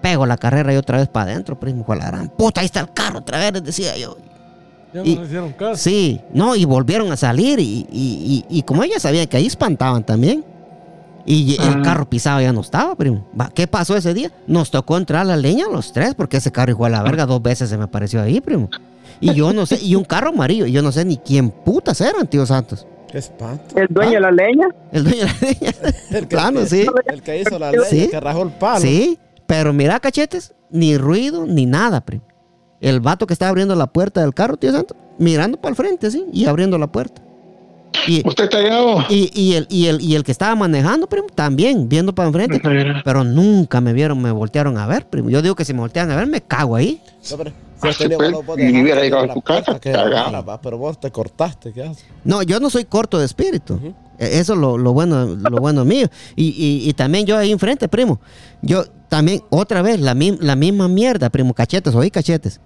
pego la carrera y otra vez para adentro, primo, con la gran puta, ahí está el carro otra vez, les decía yo. Ya Y- no hicieron caso. Sí, no, y volvieron a salir y, y, y, y como ella sabía que ahí espantaban también. Y el Ah. carro pisado ya no estaba, primo. ¿Qué pasó ese día? Nos tocó entrar a la leña los tres porque ese carro igual a la verga dos veces se me apareció ahí, primo. Y yo no sé, y un carro amarillo, y yo no sé ni quién putas eran, tío Santos. Qué espanto. El dueño de la leña. El dueño de la leña. *laughs* El que, Plano, sí. el que hizo la ley, Sí. el que rajó el palo. Sí, pero mira, cachetes, ni ruido, ni nada, primo. El vato que estaba abriendo la puerta del carro, tío Santos, mirando para el frente, así, y abriendo la puerta. Y, Usted tallado. Y, y el, y, el, y el que estaba manejando, primo, también, viendo para enfrente. Pero nunca me vieron, me voltearon a ver, primo. Yo digo que si me voltean a ver, me cago ahí. No, pero, si Ah, pues, vos y hubiera llegado a tu casa, que Pero vos te cortaste, ¿qué haces? No, yo no soy corto de espíritu. Eso es lo, lo bueno, lo bueno mío. Y, y, y también yo ahí enfrente, primo. Yo también, otra vez, la, mi- la misma mierda, primo. Cachetes, oí cachetes.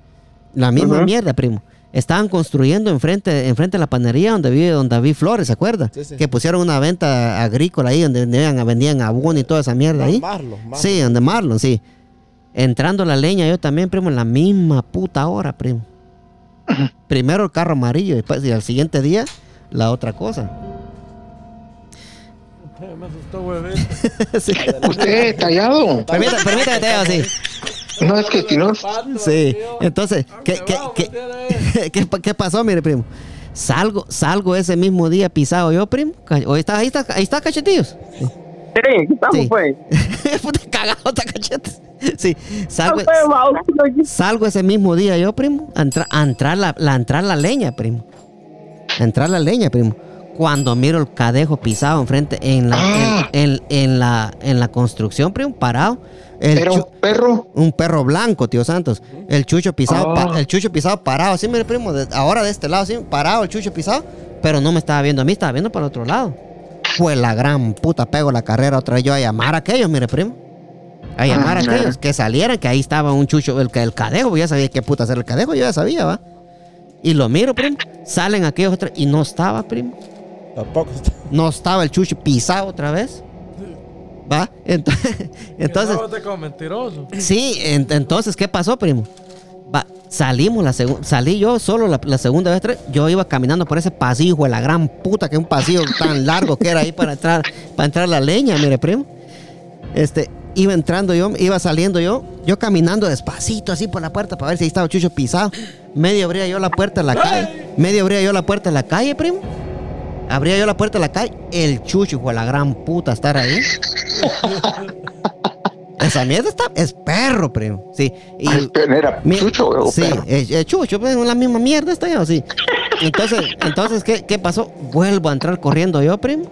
La misma mierda, primo. Estaban construyendo enfrente, enfrente de la panería donde vive don David Flores, ¿se acuerda? Sí, sí. Que pusieron una venta agrícola ahí donde vendían, vendían abono y toda esa mierda ahí. Marlon, Marlon. Sí, donde Marlon, sí. Entrando la leña yo también, primo, en la misma puta hora, primo. *laughs* Primero el carro amarillo, después, y al siguiente día la otra cosa. Eh, Me asustó, huevito. *laughs* sí. *laughs* Usted tallado. Permítame, permítame que te diga así. No es que si no. Sí, entonces, ¿qué, qué, qué, *laughs* qué, qué pasó, mire, primo? Salgo, salgo ese mismo día pisado yo, primo. Hoy está, ahí está, ahí está cachetillos. Sí, estamos, Sí. pues. Puta cagado está cachetes. Sí, salgo, salgo ese mismo día yo, primo, a, entra- a entrar la, la- a entrar la leña, primo. A entrar la leña, primo. Cuando miro el cadejo pisado enfrente en la, Ah. en, en- en la, en la construcción, primo, parado. El Era un perro. un perro blanco, tío Santos. El chucho pisado, Ah. pa- el chucho pisado parado. Sí, mire, primo, de- ahora de este lado, sí, parado el chucho pisado. Pero no me estaba viendo a mí, estaba viendo para el otro lado. Fue la gran puta, pego la carrera otra vez yo a llamar a aquellos, mire, primo. A llamar a Ah, aquellos que salieran, que ahí estaba un chucho, el, el cadejo, ya sabía qué puta hacer el cadejo, yo ya sabía, va. Y lo miro, primo. Salen aquellos otros y no estaba, primo. Tampoco está. *laughs* No estaba el chucho pisado otra vez. Va. *laughs* Entonces, entonces mentiroso. Sí, en- entonces, ¿qué pasó, primo? Va, salimos la segunda, salí yo solo la, la segunda vez, yo iba caminando por ese pasillo, hijo de la gran puta, que es un pasillo tan largo que era ahí para entrar, para entrar la leña, mire, primo. Este, iba entrando yo, iba saliendo yo, yo caminando despacito así por la puerta para ver si ahí estaba Chucho pisado. Medio abría yo la puerta de la calle, medio abría yo la puerta de la calle, primo. Abría yo la puerta de la calle, el Chucho, hijo de la gran puta, estar ahí. *laughs* Esa mierda está, es perro, primo. Sí. Y, ¿Era mi- chucho o sí, perro? chucho, pues, es la misma mierda está yo, sí. Entonces, entonces ¿qué, qué pasó? Vuelvo a entrar corriendo yo, primo.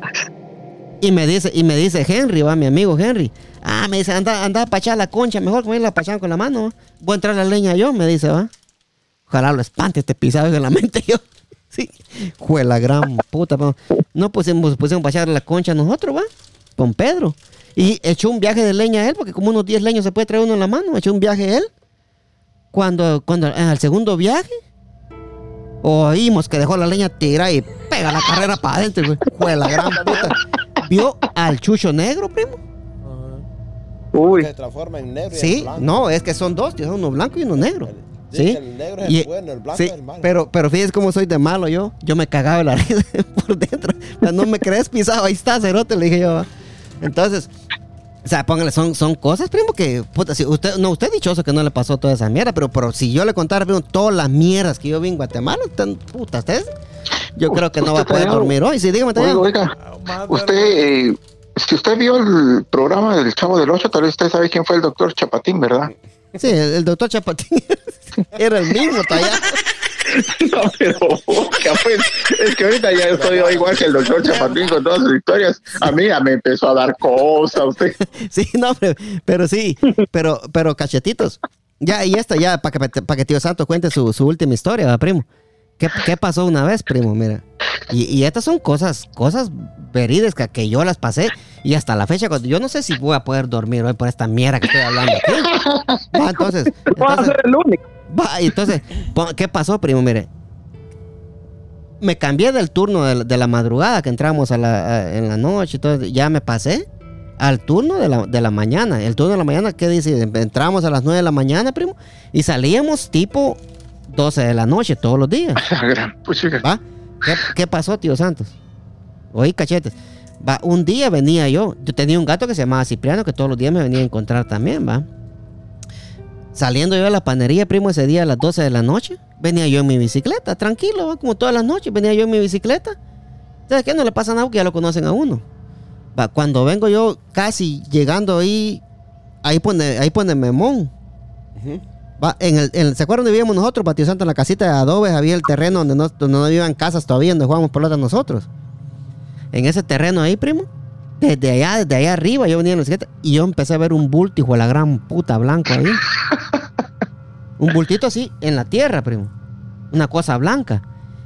Y me dice, y me dice Henry, va, mi amigo Henry. Ah, me dice, anda, anda a pachar la concha, mejor que me la pachar con la mano. Voy a entrar la leña yo, me dice, va. Ojalá lo espante este pisado en la mente yo. Sí. Jue la gran puta. pa. No pusimos, pusimos a pachar la concha nosotros, va. Con Pedro. Y echó un viaje de leña él, porque como unos 10 leños se puede traer uno en la mano. Echó un viaje él. Cuando, cuando en el segundo viaje, oímos que dejó la leña tirada y pega la carrera para adentro, güey. Jue la gran *laughs* puta. Vio al chucho negro, primo. Uy, Se transforma en negro y Sí, en blanco. no, es que son dos, tío, uno blanco y uno negro. Sí. el negro es Y- el bueno, el blanco sí, es el malo. Pero, pero fíjese cómo soy de malo yo. Yo me cagaba la *laughs* risa por dentro. O sea, no me crees pisado, ahí está, cerote, le dije yo. Entonces, o sea, póngale, son, son cosas, primo, que, puta, si usted, no, usted es dichoso que no le pasó toda esa mierda, pero, pero si yo le contara, primo, todas las mierdas que yo vi en Guatemala, usted, puta, usted, yo creo que no va a poder Tallado. dormir hoy. Sí, dígame, Oiga, oiga, usted, eh, si usted vio el programa del Chavo del Ocho, tal vez usted sabe quién fue el doctor Chapatín, ¿verdad? Sí, el, el doctor Chapatín *laughs* era el mismo, Tallado. *laughs* No, pero oiga, pues, es que ahorita ya estoy igual que el doctor Chapatín con todas sus historias. A mí ya me empezó a dar cosas, usted. *laughs* Sí, no, pero, pero sí, pero, pero cachetitos. Ya, y esta ya, para que, para que tío Santo cuente su, su última historia, ¿va, primo. ¿Qué, qué pasó una vez, primo? Mira. Y, y estas son cosas, cosas verídicas que yo las pasé. Y hasta la fecha, cuando yo no sé si voy a poder dormir hoy por esta mierda que estoy hablando aquí. Va, *laughs* entonces, a entonces, ser el único. va, entonces, ¿qué pasó, primo? Mire. Me cambié del turno de, la- de la madrugada que entramos a la, a- en la noche y todo. Ya me pasé al turno de la, de la mañana. El turno de la mañana, ¿qué dice? Entramos a las 9 de la mañana, primo, y salíamos tipo 12 de la noche todos los días. *laughs* ¿Qué, qué pasó, tío Santos? Oí cachetes. Va, un día venía yo. Yo tenía un gato que se llamaba Cipriano que todos los días me venía a encontrar también, va. Saliendo yo de la panería, primo, ese día a las 12 de la noche, venía yo en mi bicicleta, tranquilo, va, como todas las noches, venía yo en mi bicicleta. ¿Sabes qué? No le pasa nada porque ya lo conocen a uno. Va, cuando vengo yo casi llegando ahí, ahí pone, ahí pone Memón. Va, en el, en- ¿Se acuerdan donde vivíamos nosotros, Patio Santo? En la casita de adobes había el terreno donde no, donde no vivían casas todavía, donde jugábamos pelota nosotros. En ese terreno ahí, primo, desde allá, desde allá arriba, yo venía en la bicicleta y yo empecé a ver un bulto, hijo de la gran puta, blanco ahí. *laughs* un bultito así, en la tierra, primo. Una cosa blanca.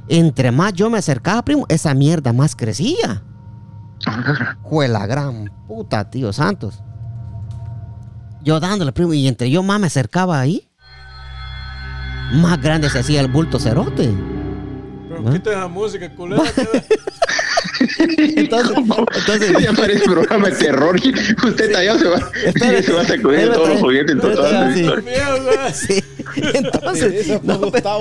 Entre más yo me acercaba, primo, esa mierda más crecía. Jue la gran puta, tío Santos. Yo dándole, primo, y entre yo más me acercaba ahí, más grande se hacía el bulto cerote. Pero ¿Ah? quita esa música culera. *laughs* *laughs* Entonces, entonces Ya parece programa de terror. y Usted tallado se va, *laughs* Espérate, se va a sacudir espérate, todos los juguetes. espérate, todas las sí. *laughs* sí. Entonces, no, pero,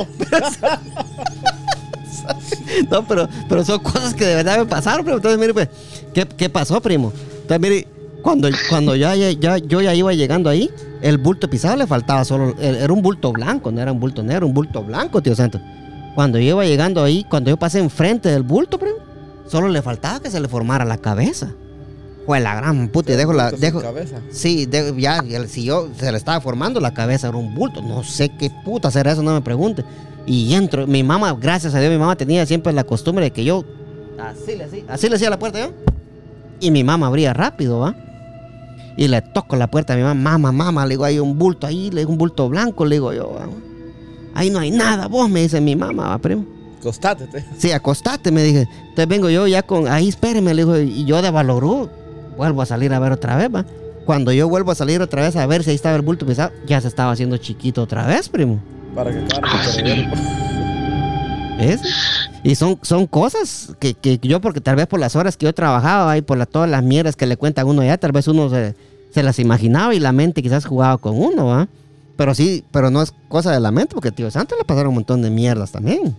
no, pero, pero son cosas que de verdad me pasaron, primo. Entonces, mire, pues, ¿qué, qué pasó, primo? Entonces, mire, cuando, cuando ya, ya, ya- yo ya iba llegando ahí, el bulto pisado le faltaba solo, era un bulto blanco, no era un bulto negro, un bulto blanco, tío Santo. Cuando yo iba llegando ahí, cuando yo pasé enfrente del bulto, primo, solo le faltaba que se le formara la cabeza. Fue la gran puta y dejo la... Dejo, cabeza. Sí, de- ya, si yo se le estaba formando la cabeza, era un bulto. No sé qué puta será eso, no me pregunte. Y entro, mi mamá, gracias a Dios, mi mamá tenía siempre la costumbre de que yo así le hacía, así le hacía la puerta yo. Y mi mamá abría rápido, ¿va? Y le toco la puerta a mi mamá, mamá, mamá, le digo, hay un bulto ahí, le digo, un bulto blanco, le digo yo, ¿va? Ahí no hay nada, vos, me dice mi mamá, ¿va, primo? Costate, te. Sí, acostate, me dije. Entonces vengo yo ya con, ahí espéreme, le dijo, y yo de valorú, vuelvo a salir a ver otra vez, va. Cuando yo vuelvo a salir otra vez a ver si ahí estaba el bulto pisado, ya se estaba haciendo chiquito otra vez, primo. Para que acaben de perder. ¿Ves? Y son, son cosas que, que yo, porque tal vez por las horas que yo trabajaba y por la- todas las mierdas que le cuentan a uno ya, tal vez uno se, se las imaginaba y la mente quizás jugaba con uno, ¿va? Pero sí, pero no es cosa de la mente, porque tío Santo le pasaron un montón de mierdas también.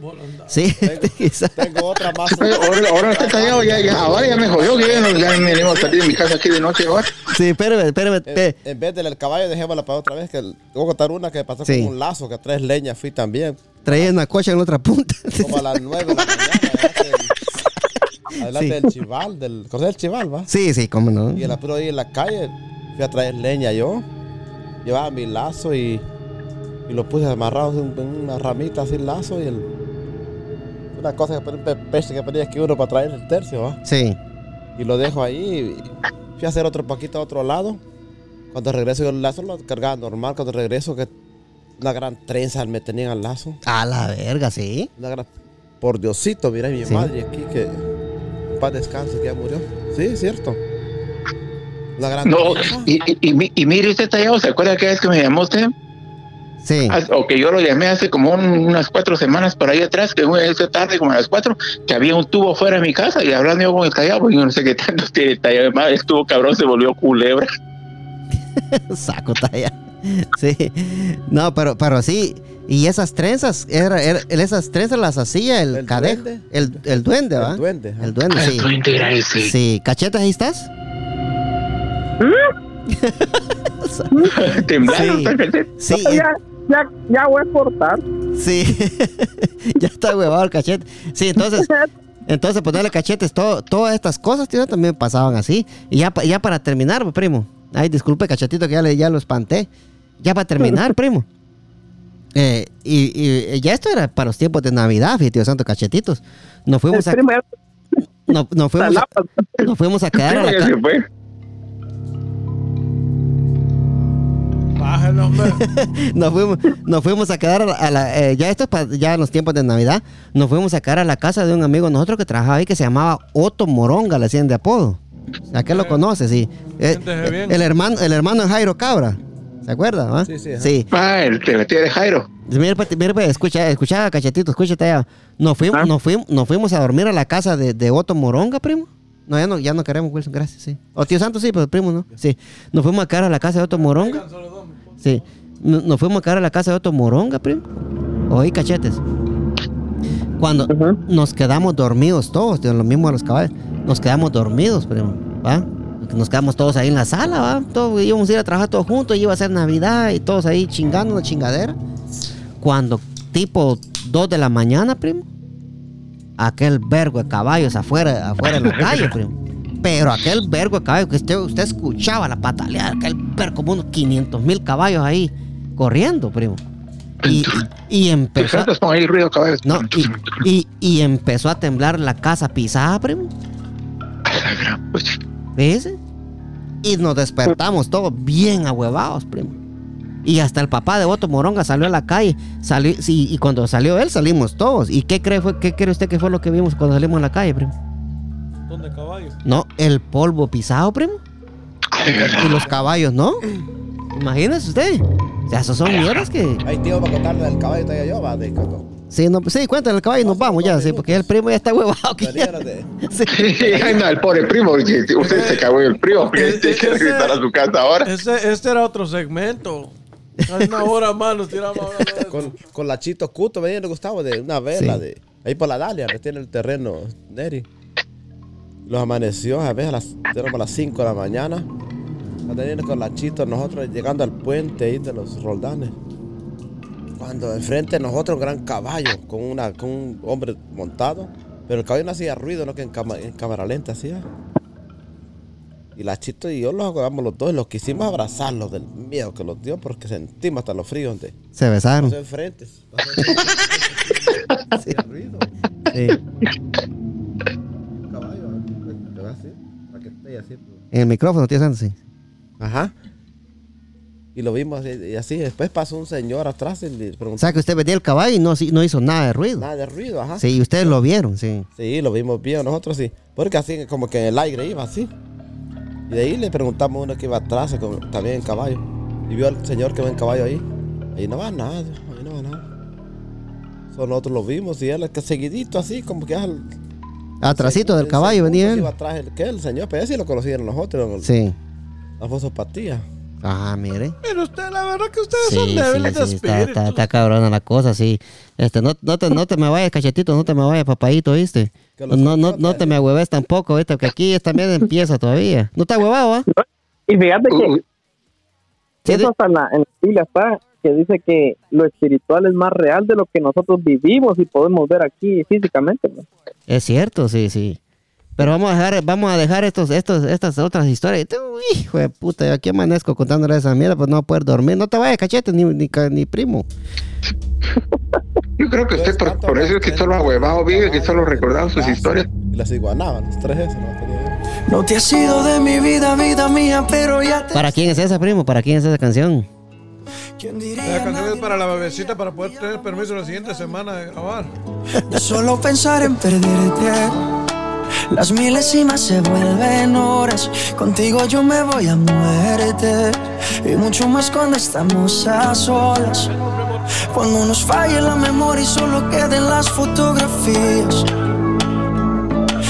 Volando. Sí, *laughs* quizás. Tengo otra más. Ahora, ahora está callado, ya, ya, ahora ya me jodió, que ya, no, ya me venimos a salir de mi casa aquí de noche ahora. sí, espérame, espérame. En, pe- en vez del caballo, dejémosla para otra vez. Que el- te voy a contar una que pasó Sí. con un lazo, que tres leñas fui también. traía una cocha en la otra punta. *laughs* Como a las nueve de la mañana. Adelante, del, adelante Sí. del chival, del, ¿conoces el chival, va? Sí, sí, cómo no. Y el apuro ahí en la calle, fui a traer leña yo. Llevaba mi lazo y, y lo puse amarrado en, una ramita así el lazo y el... Una cosa que ponía que ponía aquí uno para traer el tercio, ¿va? Sí. Y lo dejo ahí. y Fui a hacer otro poquito a otro lado. Cuando regreso, yo el lazo lo cargaba normal. Cuando regreso, que una gran trenza me tenían al lazo. A la verga, sí. Una gran... Por Diosito, mira mi Sí. madre aquí que... Paz descanse, que ya murió. Sí, cierto. Una gran No, trenza. y, y, y, mi- y mire usted tallado, ¿se acuerda que vez que me llamó usted? Sí. Ah, O que yo lo llamé hace como un- unas cuatro semanas por ahí atrás, que una- esa tarde como a las cuatro, que había un tubo fuera de mi casa y hablando yo con el tallado, pues yo no sé qué tanto *laughs* tiene el tallado, además el tubo cabrón se volvió culebra. *laughs* Saco talla. Sí. No, pero, pero sí. Y esas trenzas, era, era- esas trenzas las hacía el, ¿El cadejo. duende? El, el duende, ¿va? El duende. ajá. El duende, sí. duende era ese. Sí. ¿Cachetes ahí estás? *laughs* Temblaron, Sí. tal Sí. Ya, ya, voy a cortar. Sí. *laughs* ya está huevado el cachete. Sí, entonces. *laughs* Entonces, ponerle cachetes, todo, todas estas cosas, tío, también pasaban así. Y ya, ya para terminar, pues, primo. Ay, disculpe, cachetito, que ya, le, ya lo espanté. Ya para terminar, *laughs* primo. Eh, y, y ya esto era para los tiempos de Navidad, tío Santo Cachetitos. Nos fuimos a, Primo, ya- no- nos fuimos a, nos fuimos a quedar a la ya Bájalo, hombre. *laughs* nos fuimos, nos fuimos a quedar a la, a la- eh, ya esto es pa- ya en los tiempos de Navidad, nos fuimos a quedar a la casa de un amigo de nosotros que trabajaba ahí que se llamaba Otto Moronga, le decían de apodo. ¿A qué lo conoce? Sí. Eh, el hermano, el hermano de Jairo Cabra. ¿Se acuerda? va? Sí, sí, ajá. Sí. Ah, el de la tía de Jairo. Mira, pues, mira, pues, escucha, escucha, cachetito, escúchate ya. Nos fuimos, Ah. nos fuimos, nos fuimos a dormir a la casa de, de Otto Moronga, primo. No, ya no, ya no queremos, Wilson, gracias, sí. O tío Santo, sí, pero primo no. Sí. Nos fuimos a quedar a la casa de Otto Moronga. Sí. Nos fuimos a quedar a la casa de Otto Moronga, primo. Oí, cachetes. Cuando nos quedamos dormidos todos, tío, lo mismo a los caballos. Nos quedamos dormidos, primo. ¿Va? Nos quedamos todos ahí en la sala, ¿va? Todos íbamos a ir a trabajar todos juntos, iba a ser Navidad y todos ahí chingando una chingadera. Cuando tipo 2 de la mañana, primo, aquel vergo de caballos afuera, afuera en la calle, primo. Pero aquel vergo de caballos que usted, usted escuchaba la pataleada, aquel ver como unos 500 mil caballos ahí corriendo, primo. Y, empezó, a- no, y, y, y empezó temblar la casa pisada, primo. ¿Ves? Y nos despertamos todos bien ahuevados, primo. Y hasta el papá de Otto Moronga salió a la calle. Salió, sí, y cuando salió él, salimos todos. ¿Y qué cree, fue, qué cree usted que fue lo que vimos cuando salimos a la calle, primo? ¿Dónde caballo? No, el polvo pisado, primo. Y los caballos, ¿no? Imagínese usted. O sea, esos son mierdas que. Ahí tío para contarle del caballo todavía yo, va, de coco. Sí, no, sí, cuéntale el caballo y nos vamos ya, sí, porque el primo ya está huevado. de- *laughs* Sí. Ay, no, el pobre primo, usted se cagó en el primo, que tiene que regresar a su casa ahora. Ese, este era otro segmento. Hay una hora más nos tiramos eso. con, con la Chito Cuto, venían Gustavo, de una vela, Sí. de ahí por la Dalia, que tiene el terreno, Neri. Los amaneció, a veces a las, a las 5 de la mañana. Cuando venían con la Chito, nosotros llegando al puente ahí de los Roldanes. Cuando enfrente de nosotros un gran caballo con, una, con un hombre montado. Pero el caballo no hacía ruido, no que en, cama- en cámara lenta hacía. Y la chito y yo los agarramos los dos y los quisimos abrazarlos del miedo que los dio porque sentimos hasta los fríos donde Se besaron. pasó enfrente. pasó enfrente. *laughs* Hacía ruido. Sí. Caballo, ¿eh? te va así, para que esté así. pues. En el micrófono, tío Santos, sí. Ajá. Y lo vimos así, y así. Después pasó un señor atrás y le O preguntó. sea que usted venía el caballo y no, hizo nada de ruido. Nada de ruido, ajá. Sí, ustedes lo vieron, sí. Sí, lo vimos bien nosotros sí. Porque así como que en el aire iba así. Y de ahí le preguntamos a uno que iba atrás también en caballo. Y vio al señor que va en caballo ahí. Ahí no va nada, ahí no va nada. Solo nosotros lo vimos y él que seguidito así, como que al Atrasito del el caballo segundo venía que él. Iba atrás el que el señor, pero ese sí lo conocieron nosotros, Sí. Alfonso Patía. Ah, mire. Pero usted, la verdad que ustedes Sí, son sí, débiles de sí, está, espíritu. está, está cabrona la cosa, sí. Este, no, no, te, no te me vayas, cachetito, no te me vayas, papadito, ¿viste? No, no, no te me hueves tampoco, ¿viste? Porque aquí también empieza todavía. ¿No está huevado, ah? Y fíjate que Uy, Sí, eso hasta en la, en la Biblia está, que dice que lo espiritual es más real de lo que nosotros vivimos y podemos ver aquí físicamente. ¿no? Es cierto, sí, sí. Pero vamos a dejar, vamos a dejar estos, estos, estas otras historias. Uy, hijo de puta, yo aquí amanezco contándole esa mierda, pues no voy a poder dormir. No te vayas, cachete, ni, ni, primo. Yo creo que usted por, por eso es que solo huevado vive, que solo recordaba sus historias. Y las iguanaban, los tres esos, ¿no? Tenía. No te has sido de mi vida, vida mía, pero ya te. ¿Para quién es esa, primo? ¿Para quién es esa canción? ¿Quién La canción es para la bebecita para poder tener permiso la siguiente semana de grabar. De solo pensar en perderte. Las milésimas se vuelven horas. Contigo yo me voy a muerte. Y mucho más cuando estamos a solas. Cuando nos falle la memoria y solo queden las fotografías.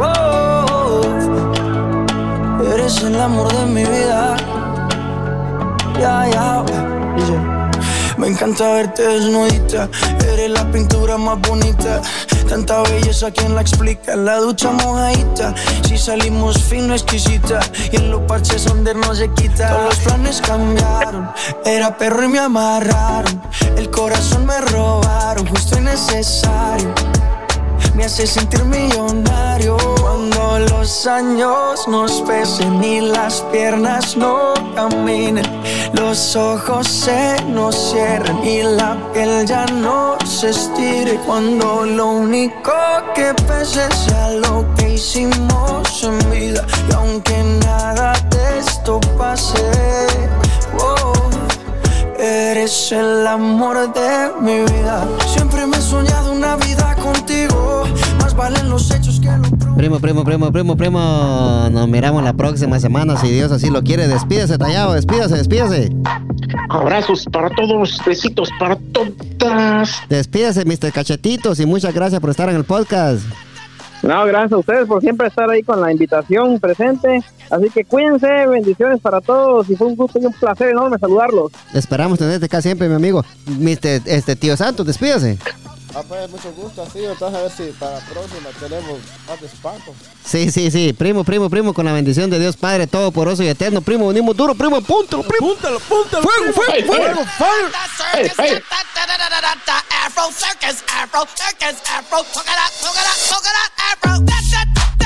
Wow, eres el amor de mi vida. Ya, ya, dice. Me encanta verte desnudita, eres la pintura más bonita. Tanta belleza, ¿quién la explica? La ducha mojadita, si salimos fino, exquisita. Y en los parches donde no se quita. Todos los planes cambiaron, era perro y me amarraron. El corazón me robaron, justo y necesario me hace sentir millonario los años nos pesen y las piernas no caminen, los ojos se nos cierren y la piel ya no se estire cuando lo único que pese sea lo que hicimos en vida y aunque nada de esto pase, oh, Eres el amor de mi vida. Siempre me he soñado una vida contigo. Más valen los hechos que lo Primo, primo, primo, primo, primo. Nos miramos la próxima semana, si Dios así lo quiere. Despídese, tallado, despídase, despídase. Abrazos para todos, besitos para todas. Despídase, Mr. Cachetitos, y muchas gracias por estar en el podcast. No, gracias a ustedes por siempre estar ahí con la invitación presente. Así que cuídense, bendiciones para todos y fue un gusto y un placer enorme saludarlos. Esperamos tenerte acá siempre, mi amigo. Mr. Este, tío Santos, despídase. Ah, pues mucho gusto, así. Entonces a ver si para la próxima tenemos más de espanto. Sí, sí, sí. Primo, primo, primo, con la bendición de Dios Padre Todopoderoso y Eterno. Primo, venimos duro, primo, apúntalo, primo. Púntalo, púntalo. Fuego, fuego, fuego, fuego. Hey, hey. Afro circus, Afro circus, Afro. Look at that, Afro.